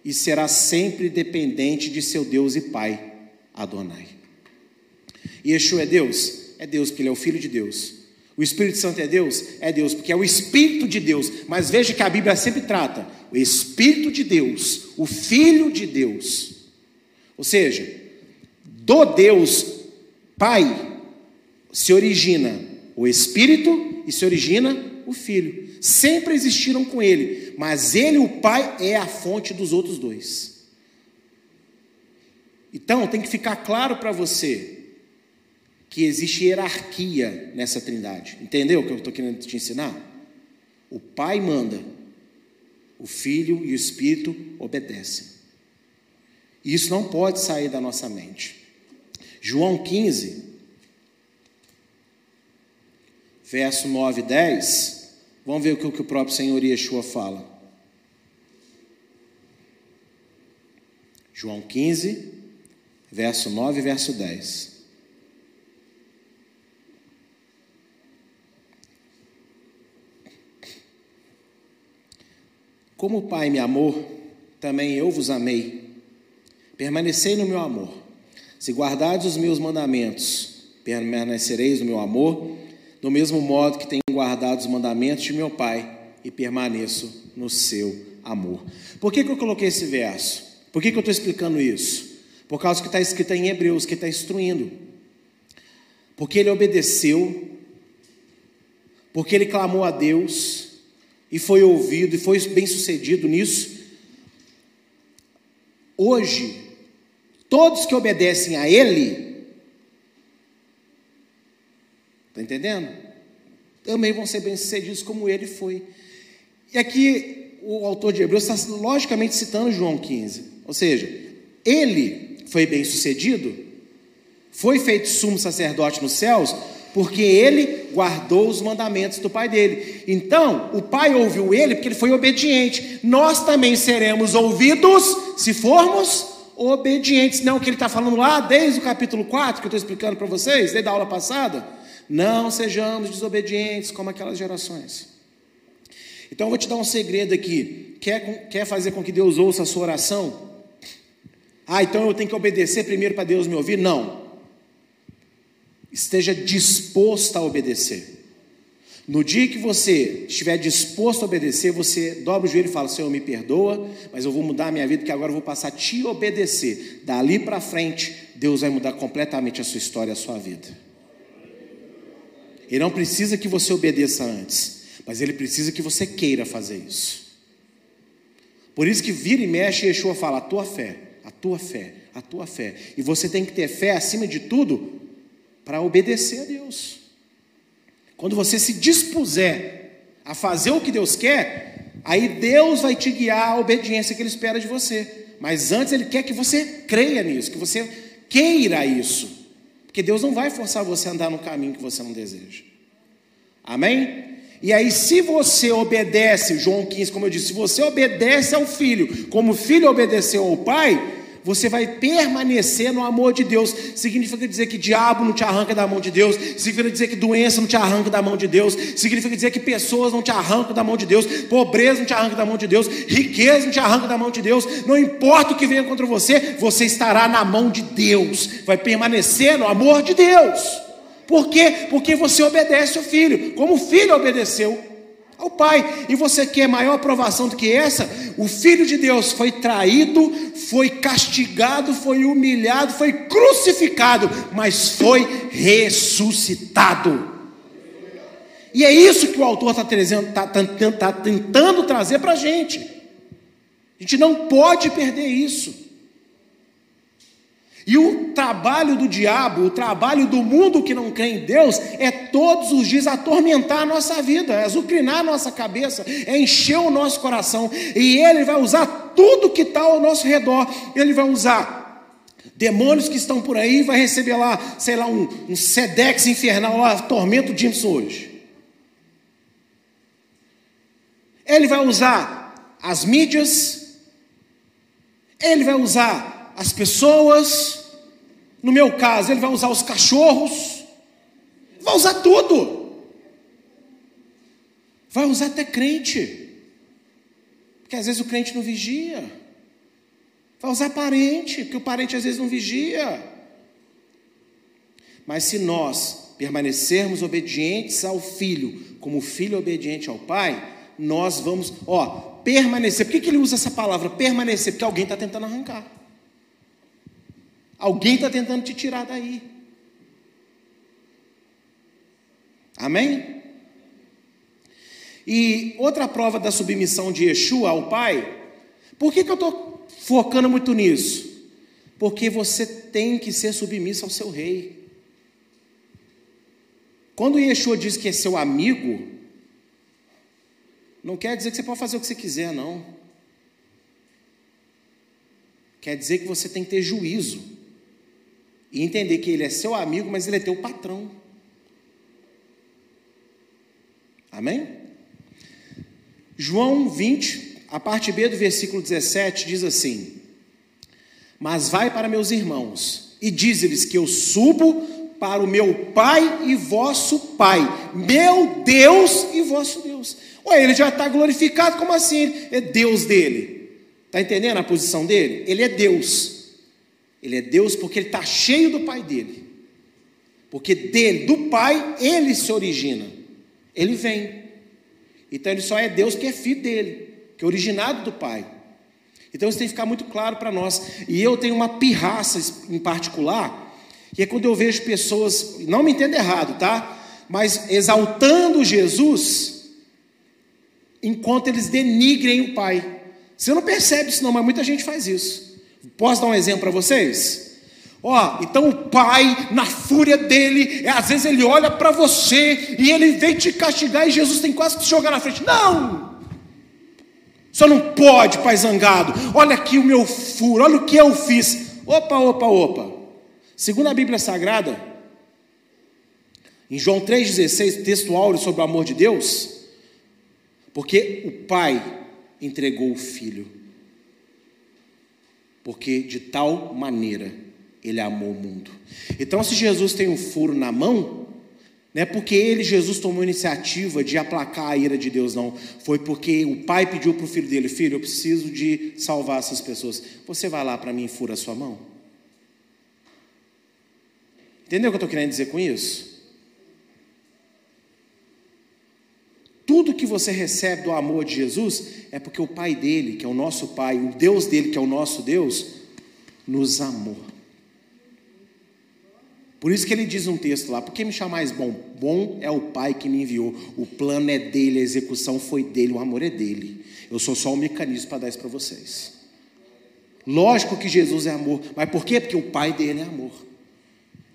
e será sempre dependente de seu Deus e Pai, Adonai. Yeshua é Deus? É Deus, porque Ele é o Filho de Deus. O Espírito Santo é Deus? É Deus, porque é o Espírito de Deus. Mas veja que a Bíblia sempre trata o Espírito de Deus, o Filho de Deus. Ou seja, do Deus Pai se origina o Espírito e se origina o Filho. Sempre existiram com ele, mas ele, o Pai, é a fonte dos outros dois. Então, tem que ficar claro para você que existe hierarquia nessa trindade. Entendeu o que eu estou querendo te ensinar? O Pai manda, o Filho e o Espírito obedecem. E isso não pode sair da nossa mente. João 15, verso 9 e 10. Vamos ver o que o próprio Senhor Yeshua fala. João 15, verso 9 e verso 10. Como o Pai me amou, também eu vos amei. Permanecei no meu amor. Se guardardes os meus mandamentos, permanecereis no meu amor, do mesmo modo que tenho guardado os mandamentos de meu Pai e permaneço no seu amor. Por que, que eu coloquei esse verso? Por que, que eu estou explicando isso? Por causa que está escrito em Hebreus, que está instruindo. Porque ele obedeceu, porque ele clamou a Deus, e foi ouvido, e foi bem sucedido nisso. Hoje, todos que obedecem a Ele, está entendendo? Também vão ser bem sucedidos como Ele foi. E aqui o autor de Hebreus está logicamente citando João 15, ou seja, ele foi bem sucedido, foi feito sumo sacerdote nos céus, porque ele guardou os mandamentos do pai dele. Então, o pai ouviu ele porque ele foi obediente. Nós também seremos ouvidos se formos obedientes. Não o que ele está falando lá desde o capítulo 4, que eu estou explicando para vocês, desde a aula passada. Não sejamos desobedientes como aquelas gerações. Então, eu vou te dar um segredo aqui. Quer, quer fazer com que Deus ouça a sua oração? Ah, então eu tenho que obedecer primeiro para Deus me ouvir? Não. Esteja disposto a obedecer. No dia que você estiver disposto a obedecer, você dobra o joelho e fala: Senhor, me perdoa, mas eu vou mudar a minha vida, porque agora eu vou passar a te obedecer. Dali para frente, Deus vai mudar completamente a sua história, a sua vida. Ele não precisa que você obedeça antes, mas ele precisa que você queira fazer isso. Por isso que vira e mexe, Yeshua fala: a tua fé, a tua fé, a tua fé. E você tem que ter fé acima de tudo para obedecer a Deus. Quando você se dispuser a fazer o que Deus quer, aí Deus vai te guiar à obediência que Ele espera de você. Mas antes Ele quer que você creia nisso, que você queira isso. Porque Deus não vai forçar você a andar no caminho que você não deseja. Amém? E aí, se você obedece, João 15, como eu disse, se você obedece ao filho, como o filho obedeceu ao pai, você vai permanecer no amor de Deus. Significa dizer que diabo não te arranca da mão de Deus, significa dizer que doença não te arranca da mão de Deus, significa dizer que pessoas não te arrancam da mão de Deus, pobreza não te arranca da mão de Deus, riqueza não te arranca da mão de Deus, não importa o que venha contra você, você estará na mão de Deus, vai permanecer no amor de Deus. Por quê? Porque você obedece o filho, como o filho obedeceu ao Pai. E você quer maior aprovação do que essa? O Filho de Deus foi traído, foi castigado, foi humilhado, foi crucificado, mas foi ressuscitado. E é isso que o autor está tá, tá, tá tentando trazer para a gente. A gente não pode perder isso. E o trabalho do diabo, o trabalho do mundo que não crê em Deus, é todos os dias atormentar a nossa vida, é azucrinar a nossa cabeça, é encher o nosso coração. E ele vai usar tudo que está ao nosso redor. Ele vai usar demônios que estão por aí, vai receber lá, sei lá, um, um Sedex infernal lá, tormento de hoje. Ele vai usar as mídias, ele vai usar as pessoas, no meu caso, ele vai usar os cachorros, vai usar tudo. Vai usar até crente, porque às vezes o crente não vigia. Vai usar parente, porque o parente às vezes não vigia. Mas se nós permanecermos obedientes ao filho, como o filho obediente ao pai, nós vamos, ó, permanecer. Por que, que ele usa essa palavra permanecer? Porque alguém está tentando arrancar. Alguém está tentando te tirar daí. Amém? E outra prova da submissão de Yeshua ao Pai, por que, que eu estou focando muito nisso? Porque você tem que ser submisso ao seu rei. Quando Yeshua diz que é seu amigo, não quer dizer que você pode fazer o que você quiser, não. quer dizer que você tem que ter juízo e entender que ele é seu amigo, mas ele é teu patrão. Amém? João 20, a parte B do versículo 17 diz assim: Mas vai para meus irmãos e diz-lhes que eu subo para o meu Pai e vosso Pai, meu Deus e vosso Deus. Ué, ele já está glorificado, como assim? É Deus dele. Está entendendo a posição dele? Ele é Deus. Ele é Deus porque ele está cheio do Pai dele. Porque dele, do Pai, ele se origina. Ele vem. Então ele só é Deus porque é filho dele, que é originado do Pai. Então isso tem que ficar muito claro para nós. E eu tenho uma pirraça em particular, que é quando eu vejo pessoas, não me entenda errado, tá? Mas exaltando Jesus, enquanto eles denigrem o Pai. Você não percebe isso, não, mas muita gente faz isso. Posso dar um exemplo para vocês? Ó, então o pai, na fúria dele, é, às vezes ele olha para você e ele vem te castigar e Jesus tem quase que te jogar na frente. Não! Só não pode, pai zangado. Olha aqui o meu furo, olha o que eu fiz. Opa, opa, opa. Segundo a Bíblia Sagrada, em João 3,16, texto áureo sobre o amor de Deus, porque o pai entregou o filho. Porque de tal maneira ele amou o mundo. Então, se Jesus tem um furo na mão, não é porque ele, Jesus, tomou iniciativa de aplacar a ira de Deus, não. Foi porque o pai pediu para o filho dele: Filho, eu preciso de salvar essas pessoas. Você vai lá para mim e fura a sua mão? Entendeu o que eu estou querendo dizer com isso? Tudo que você recebe do amor de Jesus é porque o Pai dele, que é o nosso Pai, o Deus dele, que é o nosso Deus, nos amou. Por isso que ele diz um texto lá: por que me chamais bom? Bom é o Pai que me enviou. O plano é dele, a execução foi dele, o amor é dele. Eu sou só um mecanismo para dar isso para vocês. Lógico que Jesus é amor, mas por quê? Porque o Pai dele é amor.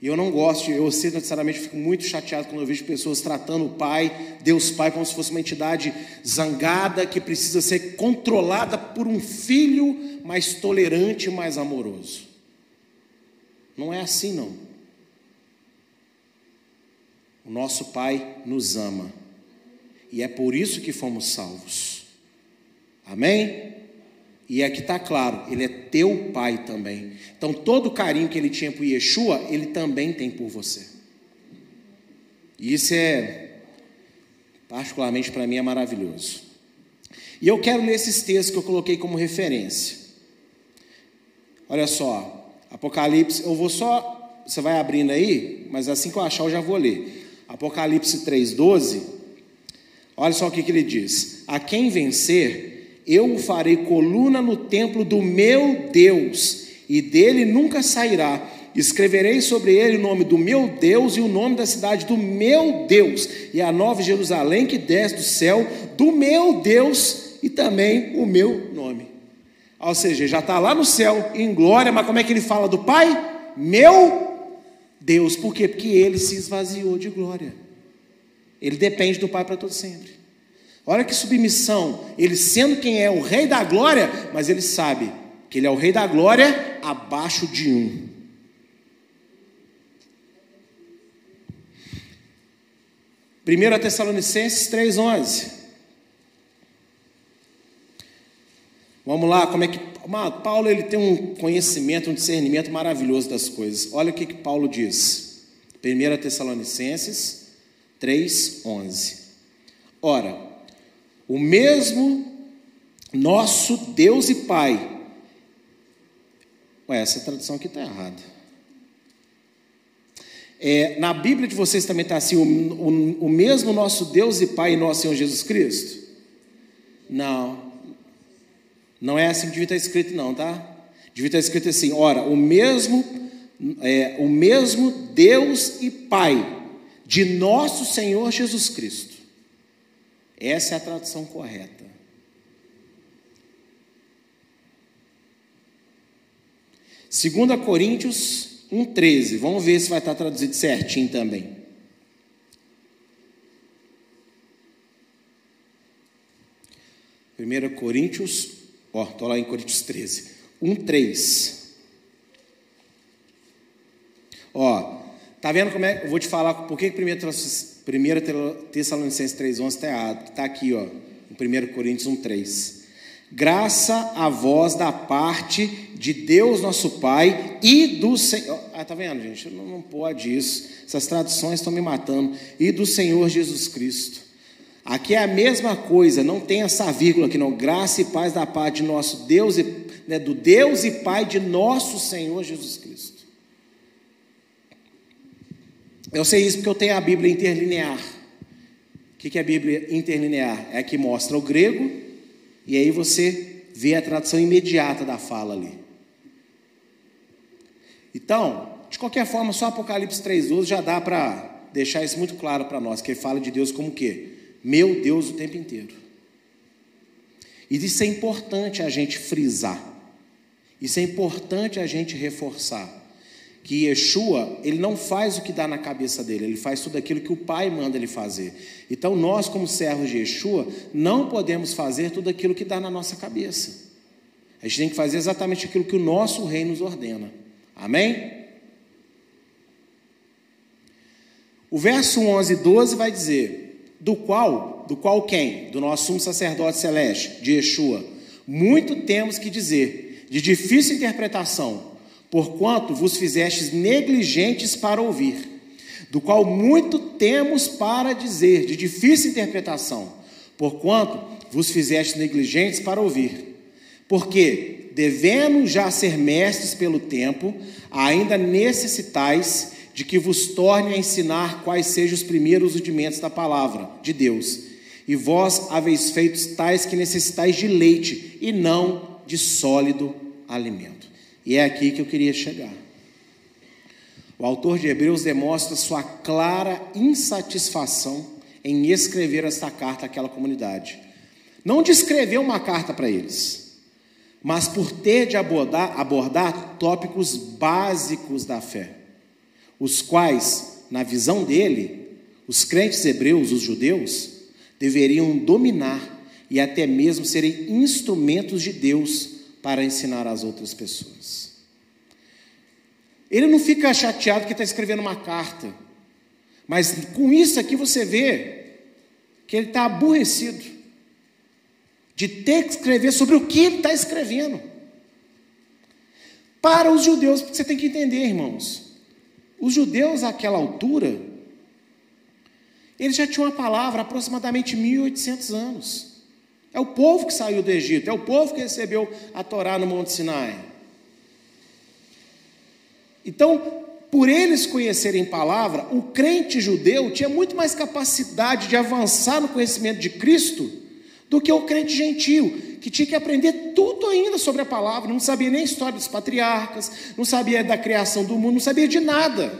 E eu não gosto, eu sei necessariamente fico muito chateado quando eu vejo pessoas tratando o Pai, Deus Pai, como se fosse uma entidade zangada que precisa ser controlada por um filho mais tolerante e mais amoroso. Não é assim, não. O nosso Pai nos ama. E é por isso que fomos salvos. Amém? E aqui está claro, ele é teu pai também. Então, todo o carinho que ele tinha por Yeshua, ele também tem por você. E isso é, particularmente para mim, é maravilhoso. E eu quero ler esses textos que eu coloquei como referência. Olha só, Apocalipse, eu vou só, você vai abrindo aí, mas assim que eu achar eu já vou ler. Apocalipse 3,12, olha só o que, que ele diz: A quem vencer, eu o farei coluna no templo do meu Deus, e dele nunca sairá. Escreverei sobre ele o nome do meu Deus e o nome da cidade do meu Deus, e a nova Jerusalém que desce do céu, do meu Deus, e também o meu nome. Ou seja, já está lá no céu, em glória, mas como é que ele fala do Pai? Meu Deus, por quê? Porque ele se esvaziou de glória. Ele depende do Pai para todo sempre. Olha que submissão, ele sendo quem é o rei da glória, mas ele sabe que ele é o rei da glória abaixo de um. Primeiro Tessalonicenses 3:11. Vamos lá, como é que Paulo ele tem um conhecimento, um discernimento maravilhoso das coisas. Olha o que, que Paulo diz. 1 Tessalonicenses 3:11. Ora, o mesmo nosso Deus e Pai. Ué, essa tradução aqui está errada. É, na Bíblia de vocês também está assim: o, o, o mesmo nosso Deus e Pai nosso Senhor Jesus Cristo? Não, não é assim que devia estar escrito, não, tá? Devia estar escrito assim: ora, o mesmo, é, o mesmo Deus e Pai de nosso Senhor Jesus Cristo. Essa é a tradução correta. Segunda Coríntios 1:13. Vamos ver se vai estar traduzido certinho também. Primeira Coríntios Ó, estou lá em Coríntios 13. 1:3. Ó, tá vendo como é? Eu vou te falar por que 1 Tessalonicenses 3:11 está. Está aqui, ó, em 1 Coríntios 1:3. Graça a vós da parte de Deus nosso Pai e do Senhor. Ah, tá vendo, gente? Não, não pode isso. Essas traduções estão me matando. E do Senhor Jesus Cristo. Aqui é a mesma coisa, não tem essa vírgula aqui, não. Graça e paz da parte de nosso Deus e né, do Deus e Pai de nosso Senhor Jesus Cristo. Eu sei isso porque eu tenho a Bíblia interlinear. O que é a Bíblia interlinear? É a que mostra o grego e aí você vê a tradução imediata da fala ali. Então, de qualquer forma, só Apocalipse 3,12 já dá para deixar isso muito claro para nós, que ele fala de Deus como o quê? Meu Deus o tempo inteiro. E isso é importante a gente frisar. Isso é importante a gente reforçar que Yeshua, ele não faz o que dá na cabeça dele, ele faz tudo aquilo que o Pai manda ele fazer. Então, nós, como servos de Yeshua, não podemos fazer tudo aquilo que dá na nossa cabeça. A gente tem que fazer exatamente aquilo que o nosso rei nos ordena. Amém? O verso 11 e 12 vai dizer: do qual, do qual quem? Do nosso sumo sacerdote celeste, de Yeshua. Muito temos que dizer, de difícil interpretação, porquanto vos fizestes negligentes para ouvir, do qual muito temos para dizer, de difícil interpretação, porquanto vos fizestes negligentes para ouvir. Porque, devendo já ser mestres pelo tempo, ainda necessitais de que vos torne a ensinar quais sejam os primeiros rudimentos da palavra de Deus. E vós haveis feito tais que necessitais de leite e não de sólido alimento. E é aqui que eu queria chegar. O autor de Hebreus demonstra sua clara insatisfação em escrever esta carta àquela comunidade. Não de escrever uma carta para eles, mas por ter de abordar, abordar tópicos básicos da fé, os quais, na visão dele, os crentes hebreus, os judeus, deveriam dominar e até mesmo serem instrumentos de Deus para ensinar às outras pessoas. Ele não fica chateado que está escrevendo uma carta, mas com isso aqui você vê que ele está aborrecido de ter que escrever sobre o que ele está escrevendo. Para os judeus, porque você tem que entender, irmãos, os judeus àquela altura, eles já tinham a palavra há aproximadamente 1800 anos. É o povo que saiu do Egito, é o povo que recebeu a Torá no Monte Sinai. Então, por eles conhecerem palavra, o crente judeu tinha muito mais capacidade de avançar no conhecimento de Cristo do que o crente gentil, que tinha que aprender tudo ainda sobre a palavra, não sabia nem a história dos patriarcas, não sabia da criação do mundo, não sabia de nada.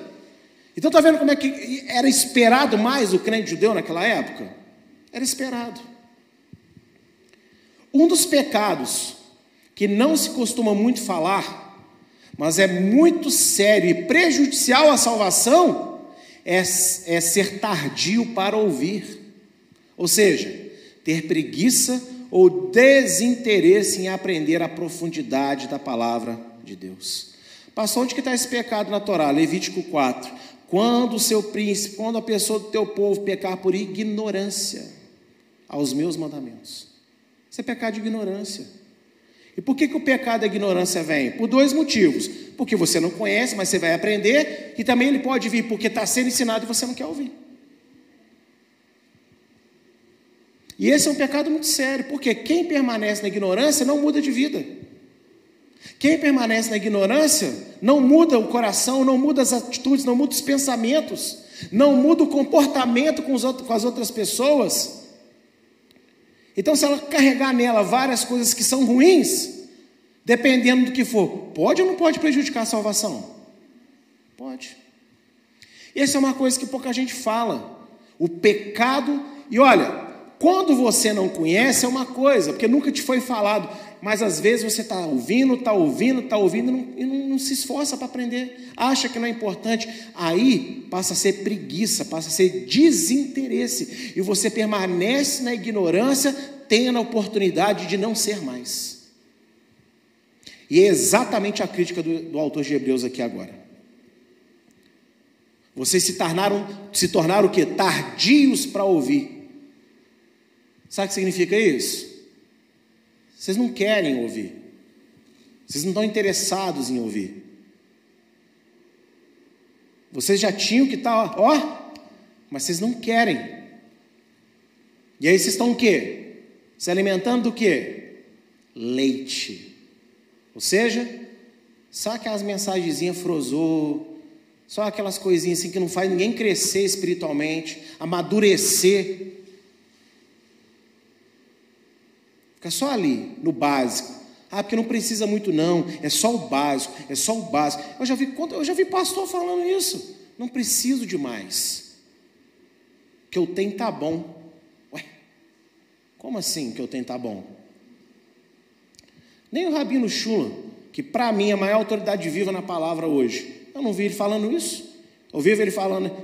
Então está vendo como é que era esperado mais o crente judeu naquela época? Era esperado. Um dos pecados que não se costuma muito falar, mas é muito sério e prejudicial à salvação, é, é ser tardio para ouvir. Ou seja, ter preguiça ou desinteresse em aprender a profundidade da palavra de Deus. Passou onde que está esse pecado na Torá? Levítico 4. Quando o seu príncipe, quando a pessoa do teu povo pecar por ignorância aos meus mandamentos. Isso é pecado de ignorância. E por que, que o pecado da ignorância vem? Por dois motivos. Porque você não conhece, mas você vai aprender, e também ele pode vir porque está sendo ensinado e você não quer ouvir. E esse é um pecado muito sério, porque quem permanece na ignorância não muda de vida. Quem permanece na ignorância não muda o coração, não muda as atitudes, não muda os pensamentos, não muda o comportamento com, outros, com as outras pessoas. Então, se ela carregar nela várias coisas que são ruins, dependendo do que for, pode ou não pode prejudicar a salvação? Pode. Essa é uma coisa que pouca gente fala. O pecado, e olha, quando você não conhece é uma coisa, porque nunca te foi falado, mas às vezes você está ouvindo, está ouvindo, está ouvindo e, não, e não, não se esforça para aprender, acha que não é importante, aí passa a ser preguiça, passa a ser desinteresse, e você permanece na ignorância, tendo a oportunidade de não ser mais. E é exatamente a crítica do, do autor de Hebreus aqui agora. Vocês se tornaram, se tornaram o quê? Tardios para ouvir. Sabe o que significa isso? Vocês não querem ouvir. Vocês não estão interessados em ouvir. Vocês já tinham que estar, tá, ó, mas vocês não querem. E aí vocês estão o quê? Se alimentando do quê? Leite. Ou seja, só aquelas mensagenzinhas frozou, só aquelas coisinhas assim que não faz ninguém crescer espiritualmente, amadurecer. Fica só ali, no básico. Ah, porque não precisa muito não, é só o básico, é só o básico. Eu já vi, eu já vi pastor falando isso. Não preciso de mais. O que eu tenho tá bom. Ué, como assim que eu tenho tá bom? Nem o Rabino Shula, que para mim é a maior autoridade viva na palavra hoje, eu não vi ele falando isso. Eu vivo ele falando,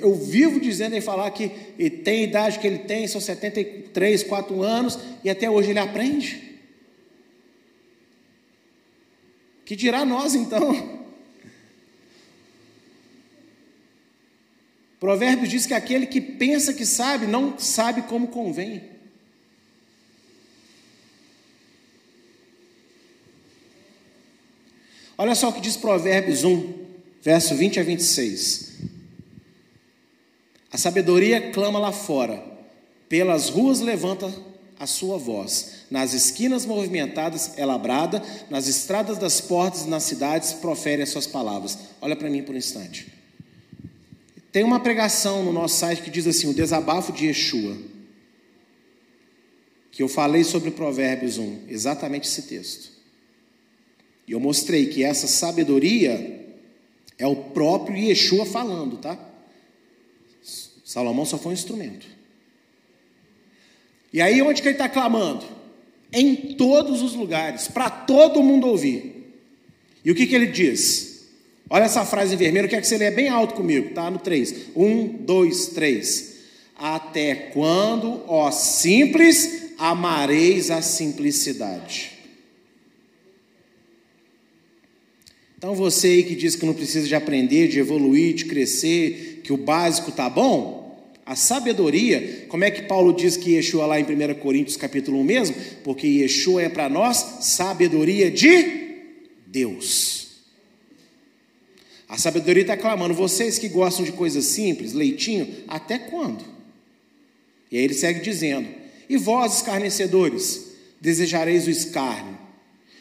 eu, vivo dizendo ele falar que tem idade que ele tem, são 73, 4 anos, e até hoje ele aprende. Que dirá nós então? Provérbios diz que aquele que pensa que sabe, não sabe como convém. Olha só o que diz Provérbios 1, verso 20 a 26. A sabedoria clama lá fora, pelas ruas levanta a sua voz, nas esquinas movimentadas é labrada, nas estradas das portas nas cidades profere as suas palavras. Olha para mim por um instante. Tem uma pregação no nosso site que diz assim: o desabafo de Yeshua. Que eu falei sobre Provérbios 1, exatamente esse texto. E eu mostrei que essa sabedoria é o próprio Yeshua falando, tá? Salomão só foi um instrumento. E aí, onde que ele está clamando? Em todos os lugares, para todo mundo ouvir. E o que, que ele diz? Olha essa frase em vermelho, quero que você leia bem alto comigo, tá? No 3. 1, 2, 3. Até quando, ó simples, amareis a simplicidade? Então você aí que diz que não precisa de aprender, de evoluir, de crescer, que o básico tá bom, a sabedoria, como é que Paulo diz que Yeshua lá em 1 Coríntios capítulo 1 mesmo? Porque Yeshua é para nós sabedoria de Deus. A sabedoria está clamando, vocês que gostam de coisas simples, leitinho, até quando? E aí ele segue dizendo: E vós, escarnecedores, desejareis o escárnio,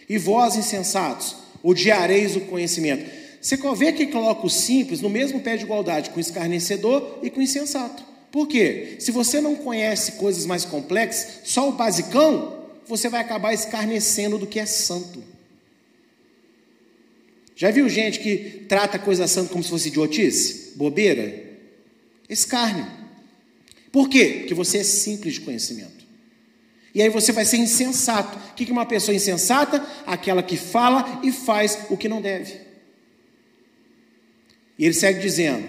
e vós, insensatos, odiareis o conhecimento. Você vê que coloca o simples no mesmo pé de igualdade com o escarnecedor e com o insensato. Por quê? Se você não conhece coisas mais complexas, só o basicão, você vai acabar escarnecendo do que é santo. Já viu gente que trata coisa santa como se fosse idiotice? Bobeira? Escárnio. Por quê? Porque você é simples de conhecimento. E aí você vai ser insensato. O que é uma pessoa insensata? Aquela que fala e faz o que não deve. E ele segue dizendo: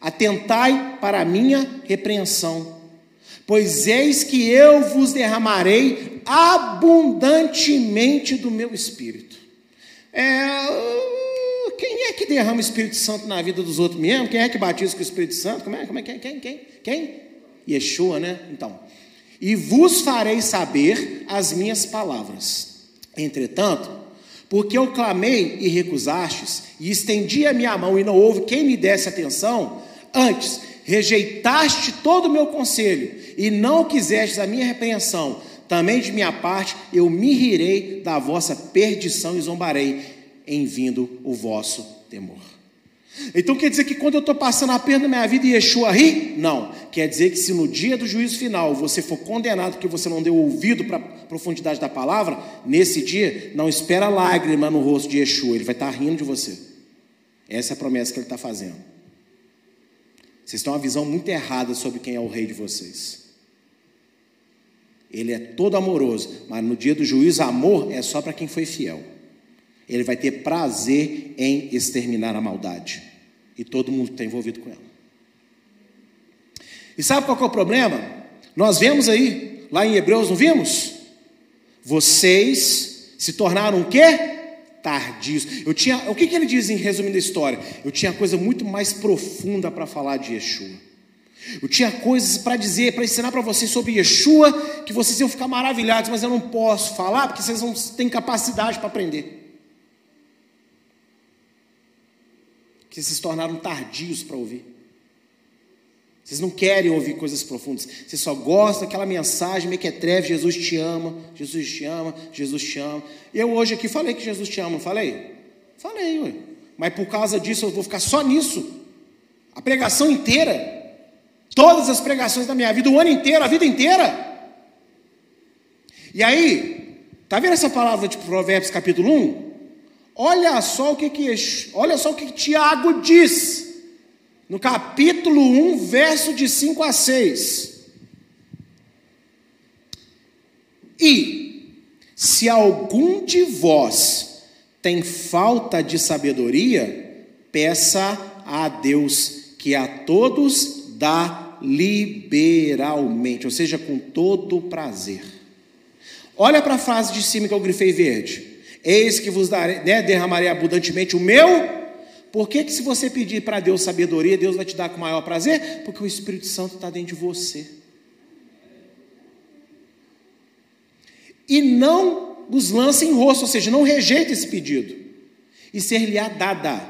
Atentai para a minha repreensão, pois eis que eu vos derramarei abundantemente do meu espírito. É, quem é que derrama o Espírito Santo na vida dos outros mesmo? Quem é que batiza com o Espírito Santo? Como é? Como é? Quem? Quem? Quem? Yeshua, né? Então e vos farei saber as minhas palavras. Entretanto, porque eu clamei e recusastes, e estendi a minha mão e não houve quem me desse atenção, antes rejeitaste todo o meu conselho e não quisestes a minha repreensão, também de minha parte eu me rirei da vossa perdição e zombarei em vindo o vosso temor. Então quer dizer que quando eu estou passando a perna na minha vida e Yeshua ri? Não. Quer dizer que se no dia do juízo final você for condenado porque você não deu ouvido para a profundidade da palavra, nesse dia, não espera lágrima no rosto de Yeshua, ele vai estar tá rindo de você. Essa é a promessa que ele está fazendo. Vocês têm uma visão muito errada sobre quem é o rei de vocês. Ele é todo amoroso, mas no dia do juízo, amor é só para quem foi fiel. Ele vai ter prazer em exterminar a maldade. E todo mundo está envolvido com ela. E sabe qual é o problema? Nós vemos aí, lá em Hebreus, não vimos? Vocês se tornaram o quê? tardios. Eu tinha, o que, que ele diz em resumindo a história? Eu tinha coisa muito mais profunda para falar de Yeshua. Eu tinha coisas para dizer, para ensinar para vocês sobre Yeshua, que vocês iam ficar maravilhados, mas eu não posso falar porque vocês não têm capacidade para aprender. Que vocês se tornaram tardios para ouvir. Vocês não querem ouvir coisas profundas. Vocês só gostam daquela mensagem mequetrefe, Jesus te ama, Jesus te ama, Jesus te ama. Eu hoje aqui falei que Jesus te ama, falei? Falei, ué. Mas por causa disso eu vou ficar só nisso. A pregação inteira. Todas as pregações da minha vida, o ano inteiro, a vida inteira. E aí, tá vendo essa palavra de Provérbios capítulo 1? Olha só o que que, olha só o que, Tiago diz no capítulo 1, verso de 5 a 6. E se algum de vós tem falta de sabedoria, peça a Deus que a todos dá liberalmente, ou seja, com todo prazer. Olha para a frase de cima que eu grifei verde. Eis que vos darei, né, derramarei abundantemente o meu por que, que se você pedir para Deus sabedoria, Deus vai te dar com maior prazer? Porque o Espírito Santo está dentro de você. E não os lance em rosto, ou seja, não rejeite esse pedido. E ser-lhe-á dada.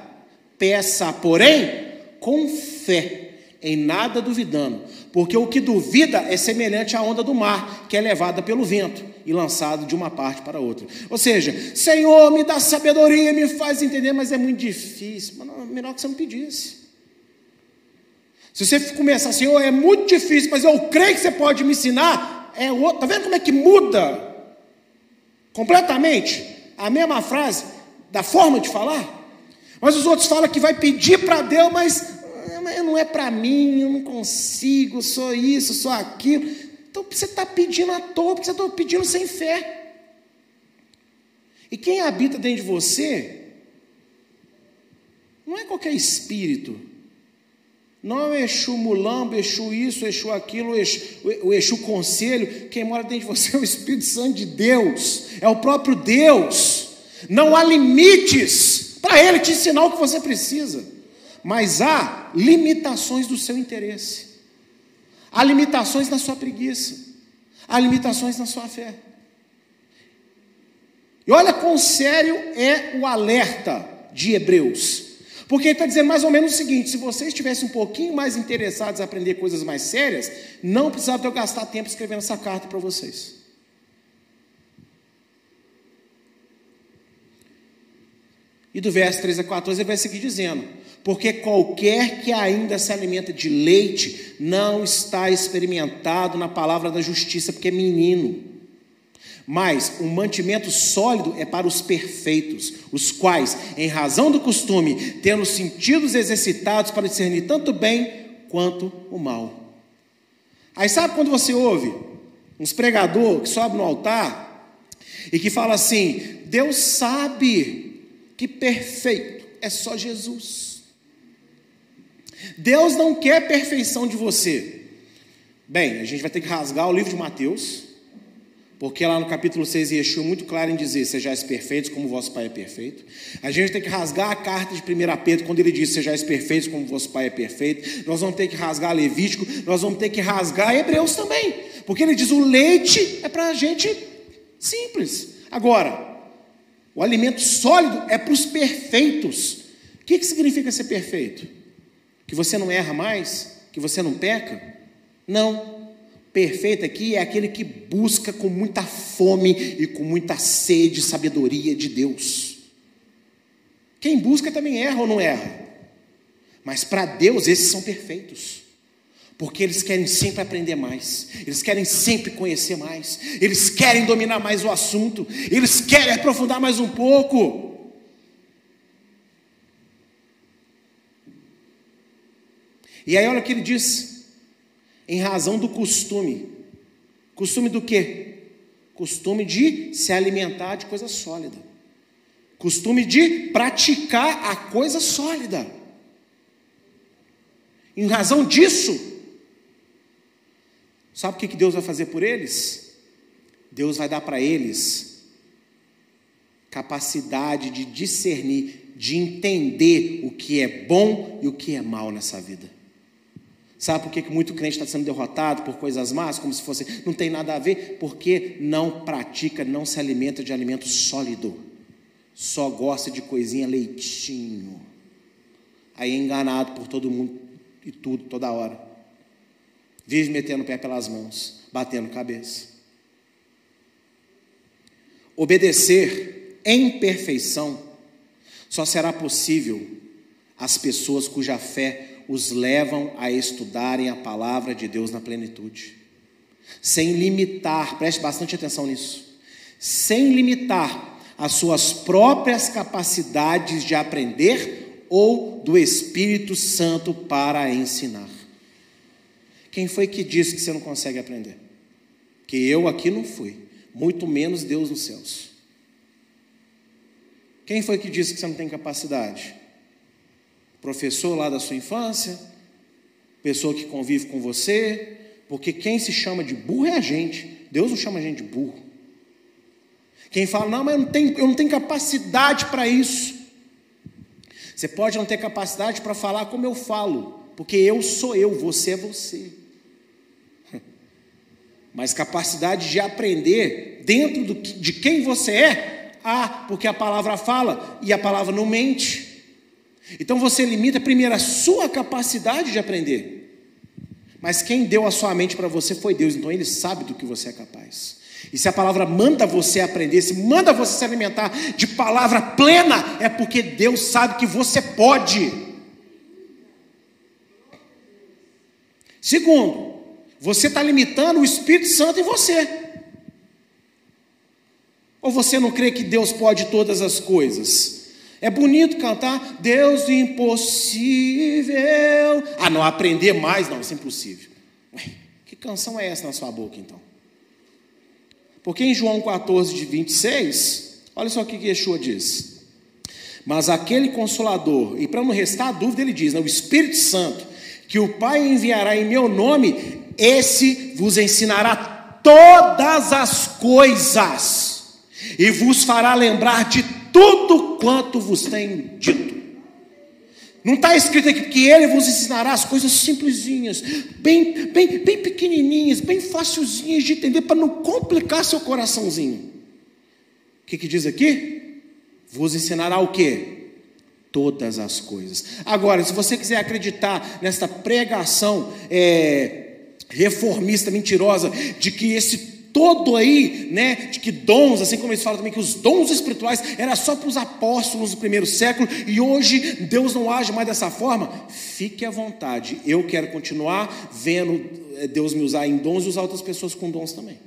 Peça, porém, com fé, em nada duvidando. Porque o que duvida é semelhante à onda do mar, que é levada pelo vento e lançado de uma parte para outra. Ou seja, Senhor, me dá sabedoria, me faz entender, mas é muito difícil. Mas melhor que você não pedisse. Se você começar, Senhor, é muito difícil, mas eu creio que você pode me ensinar, é outro. Está vendo como é que muda completamente a mesma frase, da forma de falar? Mas os outros falam que vai pedir para Deus, mas ah, não é para mim, eu não consigo, sou isso, sou aquilo. Então você está pedindo à toa, porque você está pedindo sem fé. E quem habita dentro de você não é qualquer espírito. Não é Exu mulambo, Exu isso, Exu aquilo, o Exu conselho. Quem mora dentro de você é o Espírito Santo de Deus, é o próprio Deus. Não há limites para Ele te ensinar o que você precisa, mas há limitações do seu interesse. Há limitações na sua preguiça. Há limitações na sua fé. E olha quão sério é o alerta de Hebreus. Porque ele está dizendo mais ou menos o seguinte: se vocês estivessem um pouquinho mais interessados em aprender coisas mais sérias, não precisava eu gastar tempo escrevendo essa carta para vocês. E do verso 13 a 14 ele vai seguir dizendo: porque qualquer que ainda se alimenta de leite não está experimentado na palavra da justiça, porque é menino. Mas o mantimento sólido é para os perfeitos, os quais, em razão do costume, tendo os sentidos exercitados para discernir tanto o bem quanto o mal. Aí sabe quando você ouve uns pregador que sobe no altar e que fala assim: Deus sabe que perfeito é só Jesus. Deus não quer perfeição de você. Bem, a gente vai ter que rasgar o livro de Mateus, porque lá no capítulo 6, Yeshua é muito claro em dizer: Sejais perfeitos como vosso Pai é perfeito. A gente tem que rasgar a carta de 1 Pedro, quando ele diz: Sejais perfeitos como vosso Pai é perfeito. Nós vamos ter que rasgar Levítico, nós vamos ter que rasgar Hebreus também, porque ele diz: O leite é para a gente simples. Agora, o alimento sólido é para os perfeitos. O que, que significa ser perfeito? Que você não erra mais? Que você não peca? Não. Perfeito aqui é aquele que busca com muita fome e com muita sede sabedoria de Deus. Quem busca também erra ou não erra. Mas para Deus esses são perfeitos. Porque eles querem sempre aprender mais, eles querem sempre conhecer mais, eles querem dominar mais o assunto, eles querem aprofundar mais um pouco. E aí olha o que ele diz: em razão do costume. Costume do quê? Costume de se alimentar de coisa sólida. Costume de praticar a coisa sólida. Em razão disso, sabe o que Deus vai fazer por eles? Deus vai dar para eles capacidade de discernir, de entender o que é bom e o que é mal nessa vida. Sabe por que muito crente está sendo derrotado por coisas más, como se fosse, não tem nada a ver? Porque não pratica, não se alimenta de alimento sólido, só gosta de coisinha leitinho. Aí é enganado por todo mundo e tudo, toda hora. Vive metendo o pé pelas mãos, batendo cabeça. Obedecer em perfeição só será possível às pessoas cuja fé os levam a estudarem a palavra de Deus na plenitude, sem limitar, preste bastante atenção nisso, sem limitar as suas próprias capacidades de aprender ou do Espírito Santo para ensinar. Quem foi que disse que você não consegue aprender? Que eu aqui não fui, muito menos Deus nos céus. Quem foi que disse que você não tem capacidade? Professor lá da sua infância, pessoa que convive com você, porque quem se chama de burro é a gente. Deus não chama a gente de burro. Quem fala, não, mas eu não tenho, eu não tenho capacidade para isso. Você pode não ter capacidade para falar como eu falo, porque eu sou eu, você é você. Mas capacidade de aprender dentro do, de quem você é, ah, porque a palavra fala e a palavra não mente. Então você limita primeiro a sua capacidade de aprender. Mas quem deu a sua mente para você foi Deus, então Ele sabe do que você é capaz. E se a palavra manda você aprender, se manda você se alimentar de palavra plena, é porque Deus sabe que você pode. Segundo, você está limitando o Espírito Santo em você. Ou você não crê que Deus pode todas as coisas? É bonito cantar Deus impossível. Ah, não aprender mais, não, isso é impossível. Ué, que canção é essa na sua boca então? Porque em João 14, de 26, olha só o que Yeshua diz. Mas aquele consolador, e para não restar dúvida, ele diz: né, o Espírito Santo, que o Pai enviará em meu nome, esse vos ensinará todas as coisas, e vos fará lembrar de tudo quanto vos tenho dito. Não está escrito aqui que ele vos ensinará as coisas simplesinhas, bem, bem, bem pequenininhas, bem facilzinhas de entender, para não complicar seu coraçãozinho. O que, que diz aqui? Vos ensinará o que? Todas as coisas. Agora, se você quiser acreditar nesta pregação é, reformista, mentirosa, de que esse todo aí, né, de que dons, assim como eles falam também que os dons espirituais era só para os apóstolos do primeiro século e hoje Deus não age mais dessa forma, fique à vontade. Eu quero continuar vendo eh, Deus me usar em dons e usar outras pessoas com dons também.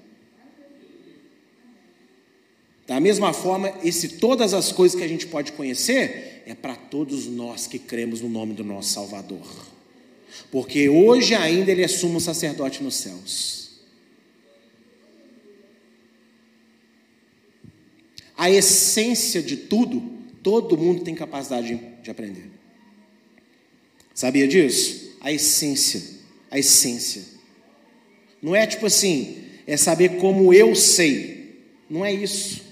Da mesma forma, esse todas as coisas que a gente pode conhecer é para todos nós que cremos no nome do nosso Salvador. Porque hoje ainda ele é sumo sacerdote nos céus. A essência de tudo, todo mundo tem capacidade de aprender. Sabia disso? A essência, a essência. Não é tipo assim, é saber como eu sei. Não é isso.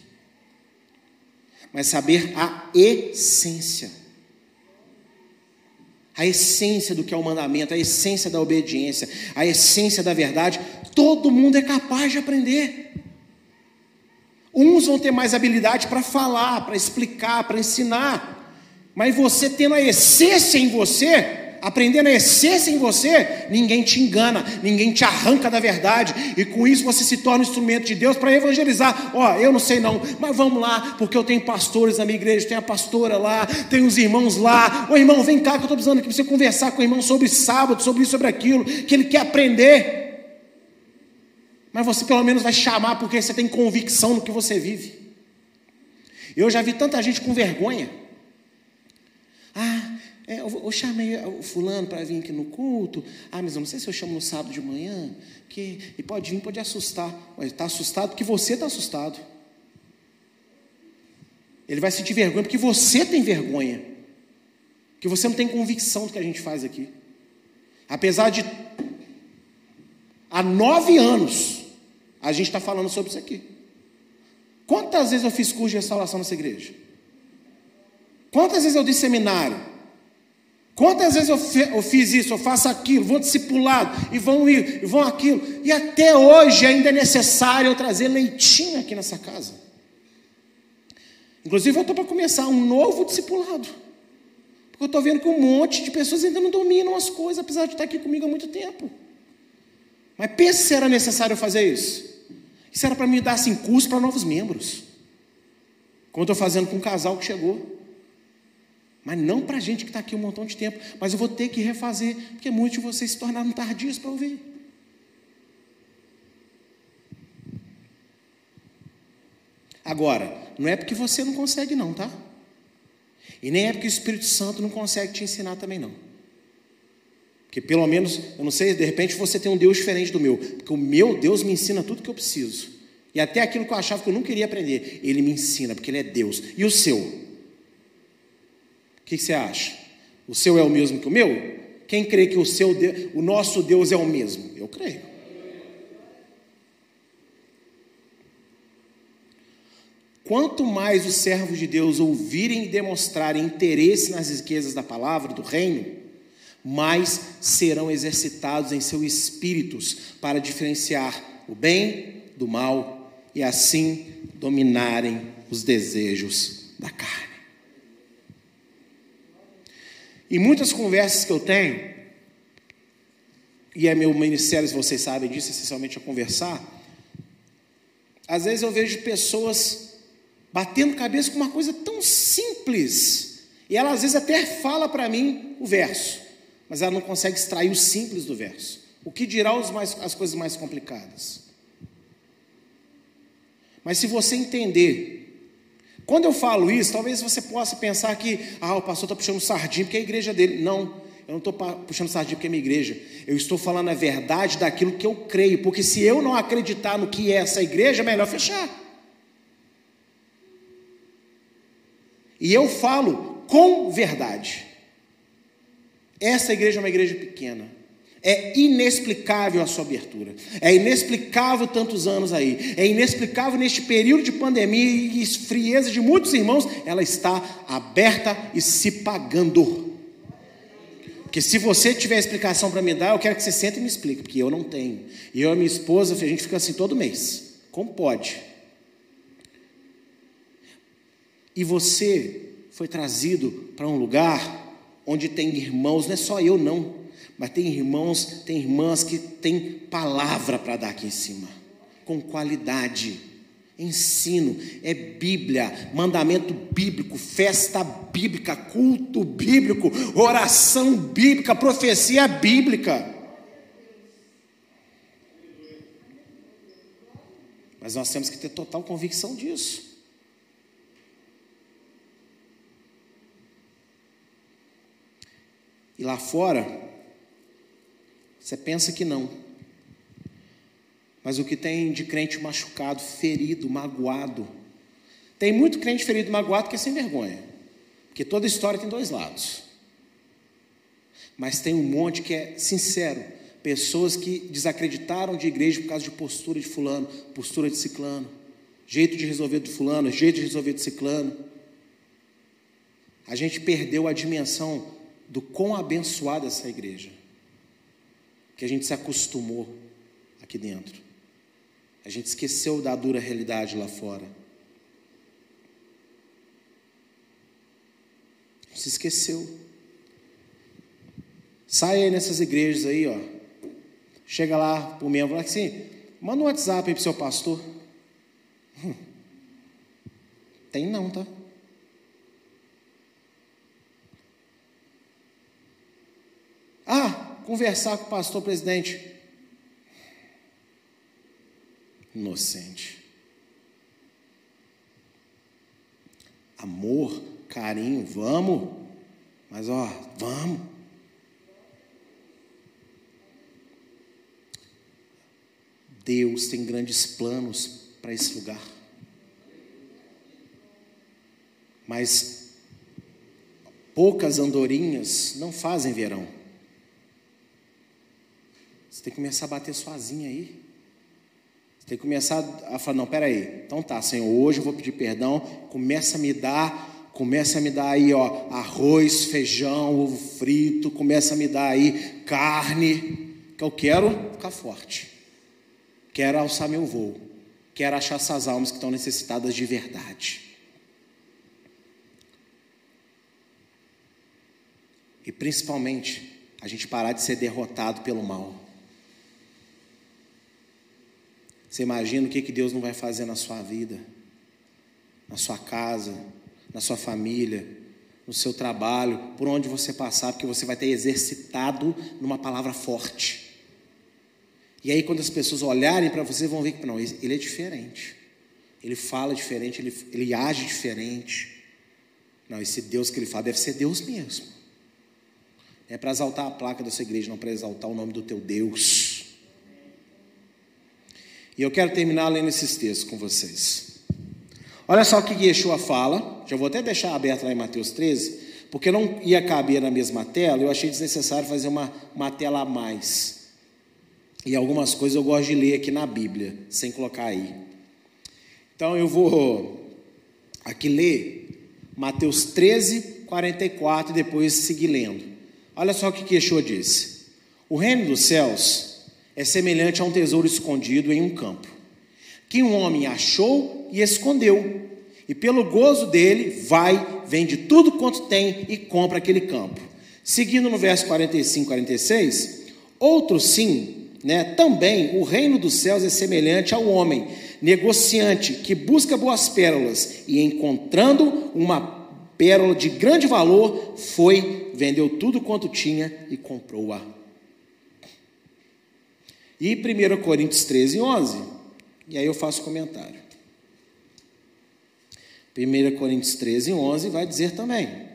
Mas saber a essência. A essência do que é o mandamento, a essência da obediência, a essência da verdade, todo mundo é capaz de aprender. Uns vão ter mais habilidade para falar, para explicar, para ensinar. Mas você tendo a essência em você, aprendendo a essência em você, ninguém te engana, ninguém te arranca da verdade, e com isso você se torna um instrumento de Deus para evangelizar. Ó, oh, eu não sei não, mas vamos lá, porque eu tenho pastores na minha igreja, tem a pastora lá, tem os irmãos lá. Ô irmão, vem cá que eu estou precisando que você conversar com o irmão sobre sábado, sobre isso, sobre aquilo, que ele quer aprender mas você pelo menos vai chamar porque você tem convicção no que você vive. Eu já vi tanta gente com vergonha. Ah, é, eu, eu, chamei o fulano para vir aqui no culto. Ah, mas eu não sei se eu chamo no sábado de manhã. Que, e pode vir, pode assustar. Mas está assustado porque você está assustado. Ele vai sentir vergonha porque você tem vergonha. Que você não tem convicção do que a gente faz aqui. Apesar de há nove anos a gente está falando sobre isso aqui. Quantas vezes eu fiz curso de restauração nessa igreja? Quantas vezes eu disse seminário? Quantas vezes eu, eu, fiz isso, eu faço aquilo, vou discipulado, e vão ir, e vão aquilo. E até hoje ainda é necessário eu trazer leitinho aqui nessa casa. Inclusive, eu estou para começar um novo discipulado. Porque eu estou vendo que um monte de pessoas ainda não dominam as coisas, apesar de estar aqui comigo há muito tempo. Mas pense se era necessário fazer isso. Isso era para me dar assim, curso para novos membros. Como estou fazendo com um casal que chegou. Mas não para gente que está aqui um montão de tempo. Mas eu vou ter que refazer, porque muitos de vocês se tornaram tardios para ouvir. Agora, não é porque você não consegue, não, tá? E nem é porque o Espírito Santo não consegue te ensinar também, não. Porque pelo menos, eu não sei, de repente você tem um Deus diferente do meu. Porque o meu Deus me ensina tudo que eu preciso. E até aquilo que eu achava que eu não queria aprender, Ele me ensina, porque Ele é Deus. E o seu? O que, você acha? O seu é o mesmo que o meu? Quem crê que o, seu, o nosso Deus é o mesmo? Eu creio. Quanto mais os servos de Deus ouvirem e demonstrarem interesse nas riquezas da palavra do reino, mais serão exercitados em seus espíritos para diferenciar o bem do mal e assim dominarem os desejos da carne. E muitas conversas que eu tenho, e é meu ministério, se vocês sabem disso, essencialmente a conversar, às vezes eu vejo pessoas batendo cabeça com uma coisa tão simples, e ela às vezes até fala para mim o verso mas ela não consegue extrair o simples do verso. O que dirá mais, as coisas mais complicadas? Mas se você entender, quando eu falo isso, talvez você possa pensar que, ah, o pastor está puxando sardinha porque é a igreja dele. Não, eu não estou puxando sardinha porque é minha igreja. Eu estou falando a verdade daquilo que eu creio, porque se eu não acreditar no que é essa igreja, é melhor fechar. E eu falo com verdade. Essa igreja é uma igreja pequena. É inexplicável a sua abertura. É inexplicável tantos anos aí. É inexplicável neste período de pandemia e frieza de muitos irmãos, ela está aberta e se pagando. Porque se você tiver explicação para me dar, eu quero que você sente e me explique, porque eu não tenho. E eu e minha esposa, a gente fica assim todo mês. Como pode? E você foi trazido para um lugar onde tem irmãos, não é só eu não, mas tem irmãos, tem irmãs que têm palavra para dar aqui em cima, com qualidade. Ensino, é Bíblia, mandamento bíblico, festa bíblica, culto bíblico, oração bíblica, profecia bíblica. Mas nós temos que ter total convicção disso. E lá fora, você pensa que não. Mas o que tem de crente machucado, ferido, magoado. Tem muito crente ferido, magoado que é sem vergonha. Porque toda história tem dois lados. Mas tem um monte que é sincero. Pessoas que desacreditaram de igreja por causa de postura de fulano, postura de ciclano, jeito de resolver de fulano, jeito de resolver de ciclano. A gente perdeu a dimensão do quão abençoada essa igreja, que a gente se acostumou aqui dentro. A gente esqueceu da dura realidade lá fora. Se esqueceu. Sai aí nessas igrejas aí, ó. Chega lá pro membro, fala assim, manda um WhatsApp aí pro seu pastor. Hum. Tem não, tá? Ah, conversar com o pastor presidente. Inocente. Amor, carinho, vamos. Mas ó, vamos. Deus tem grandes planos para esse lugar. Mas poucas andorinhas não fazem verão. Você tem que começar a bater sozinho aí. Você tem que começar a falar, não, peraí, então tá, Senhor, hoje eu vou pedir perdão, começa a me dar, começa a me dar aí, ó, arroz, feijão, ovo frito, começa a me dar aí carne, que eu quero ficar forte, quero alçar meu voo, quero achar essas almas que estão necessitadas de verdade. E principalmente, a gente parar de ser derrotado pelo mal. Você imagina o que, que Deus não vai fazer na sua vida, na sua casa, na sua família, no seu trabalho, por onde você passar, porque você vai ter exercitado numa palavra forte. E aí, quando as pessoas olharem para você, vão ver que não, ele é diferente. Ele fala diferente, ele, ele age diferente. Não, esse Deus que ele fala deve ser Deus mesmo. É para exaltar a placa da sua igreja, não para exaltar o nome do teu Deus. E eu quero terminar lendo esses textos com vocês. Olha só o que Yeshua fala, já vou até deixar aberto lá em Mateus 13, porque não ia caber na mesma tela, eu achei desnecessário fazer uma, uma tela a mais. E algumas coisas eu gosto de ler aqui na Bíblia, sem colocar aí. Então eu vou aqui ler Mateus 13, 44 e depois seguir lendo. Olha só o que Yeshua disse: O reino dos céus é semelhante a um tesouro escondido em um campo, que um homem achou e escondeu, e pelo gozo dele vai, vende tudo quanto tem e compra aquele campo. Seguindo no verso 45, 46, outro sim, né, também o reino dos céus é semelhante ao homem, negociante, que busca boas pérolas e encontrando uma pérola de grande valor, foi, vendeu tudo quanto tinha e comprou-a. E 1 Coríntios 13, 11, e aí eu faço comentário. 1 Coríntios 13, 11 vai dizer também.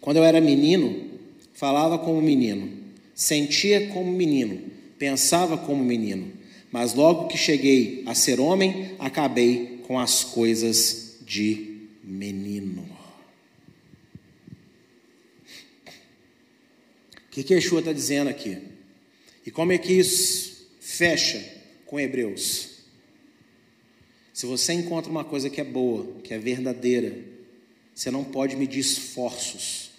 Quando eu era menino, falava como menino, sentia como menino, pensava como menino, mas logo que cheguei a ser homem, acabei com as coisas de menino. O que, que Yeshua está dizendo aqui? E como é que isso fecha com Hebreus? Se você encontra uma coisa que é boa, que é verdadeira, você não pode medir esforços.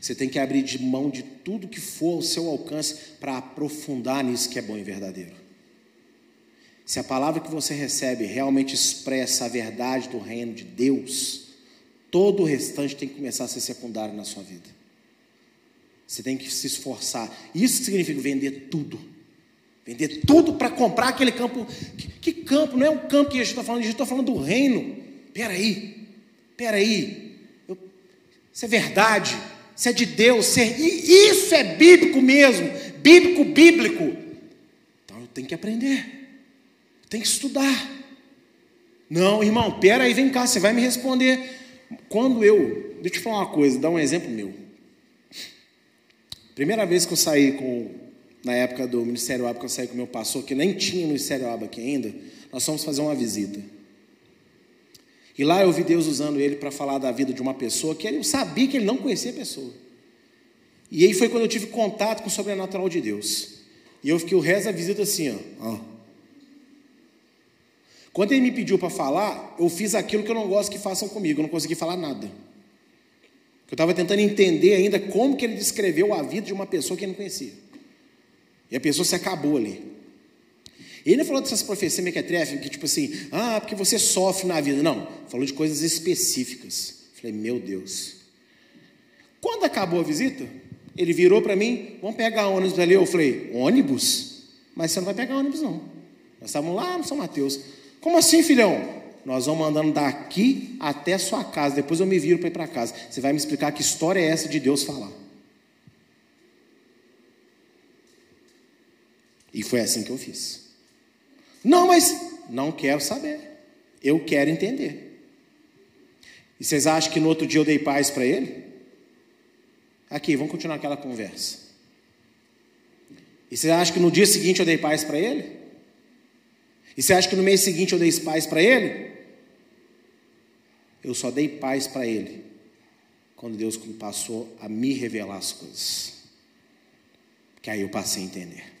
Você tem que abrir de mão de tudo que for ao seu alcance para aprofundar nisso que é bom e verdadeiro. Se a palavra que você recebe realmente expressa a verdade do reino de Deus, todo o restante tem que começar a ser secundário na sua vida. Você tem que se esforçar. Isso significa vender tudo. Vender tudo para comprar aquele campo. Que, que, campo? Não é o campo que a gente está falando, a gente está falando do reino. Peraí, peraí. Eu, isso é verdade. Isso é de Deus. Isso é, isso é bíblico mesmo. Bíblico, bíblico. Então eu tenho que aprender. Tem que estudar. Não, irmão, pera aí, vem cá, você vai me responder. Quando eu, deixa eu te falar uma coisa, dar um exemplo meu. Primeira vez que eu saí com, na época do Ministério Aba, que eu saí com meu pastor, que nem tinha Ministério Aba aqui ainda, nós fomos fazer uma visita. E lá eu vi Deus usando ele para falar da vida de uma pessoa que eu sabia que ele não conhecia a pessoa. E aí foi quando eu tive contato com o sobrenatural de Deus. E eu fiquei o resto da visita assim, ó. Quando ele me pediu para falar, eu fiz aquilo que eu não gosto que façam comigo, eu não consegui falar nada. Eu estava tentando entender ainda como que ele descreveu a vida de uma pessoa que ele não conhecia. E a pessoa se acabou ali. Ele não falou dessas profecias mequetréficas, que tipo assim, ah, porque você sofre na vida. Não, falou de coisas específicas. Falei, meu Deus. Quando acabou a visita, ele virou para mim, vamos pegar ônibus ali. Eu falei, ônibus? Mas você não vai pegar ônibus não. Nós estávamos lá no São Mateus. Como assim, filhão? Nós vamos andando daqui até sua casa. Depois eu me viro para ir para casa. Você vai me explicar que história é essa de Deus falar. E foi assim que eu fiz. Não, mas não quero saber. Eu quero entender. E vocês acham que no outro dia eu dei paz para ele? Aqui, vamos continuar aquela conversa. E vocês acham que no dia seguinte eu dei paz para ele? E você acha que no mês seguinte eu dei paz para ele? Eu só dei paz para ele quando Deus passou a me revelar as coisas. Que aí eu passei a entender.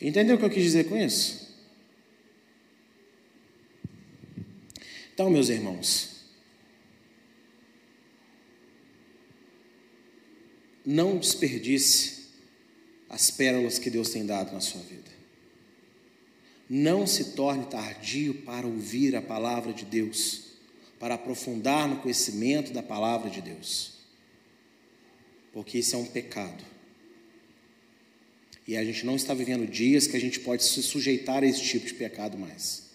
Entendeu o que eu quis dizer com isso? Então, meus irmãos, não desperdice as pérolas que Deus tem dado na sua vida. Não se torne tardio para ouvir a palavra de Deus, para aprofundar no conhecimento da palavra de Deus, porque isso é um pecado. E a gente não está vivendo dias que a gente pode se sujeitar a esse tipo de pecado mais.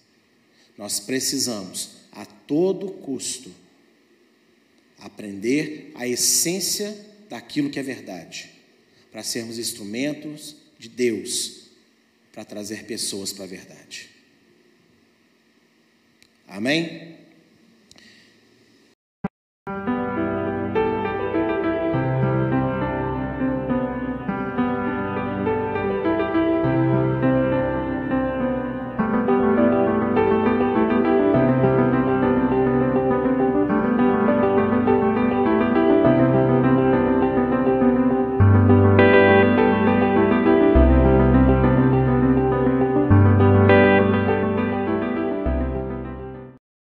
Nós precisamos, a todo custo, aprender a essência daquilo que é verdade, para sermos instrumentos de Deus para trazer pessoas para a verdade. Amém?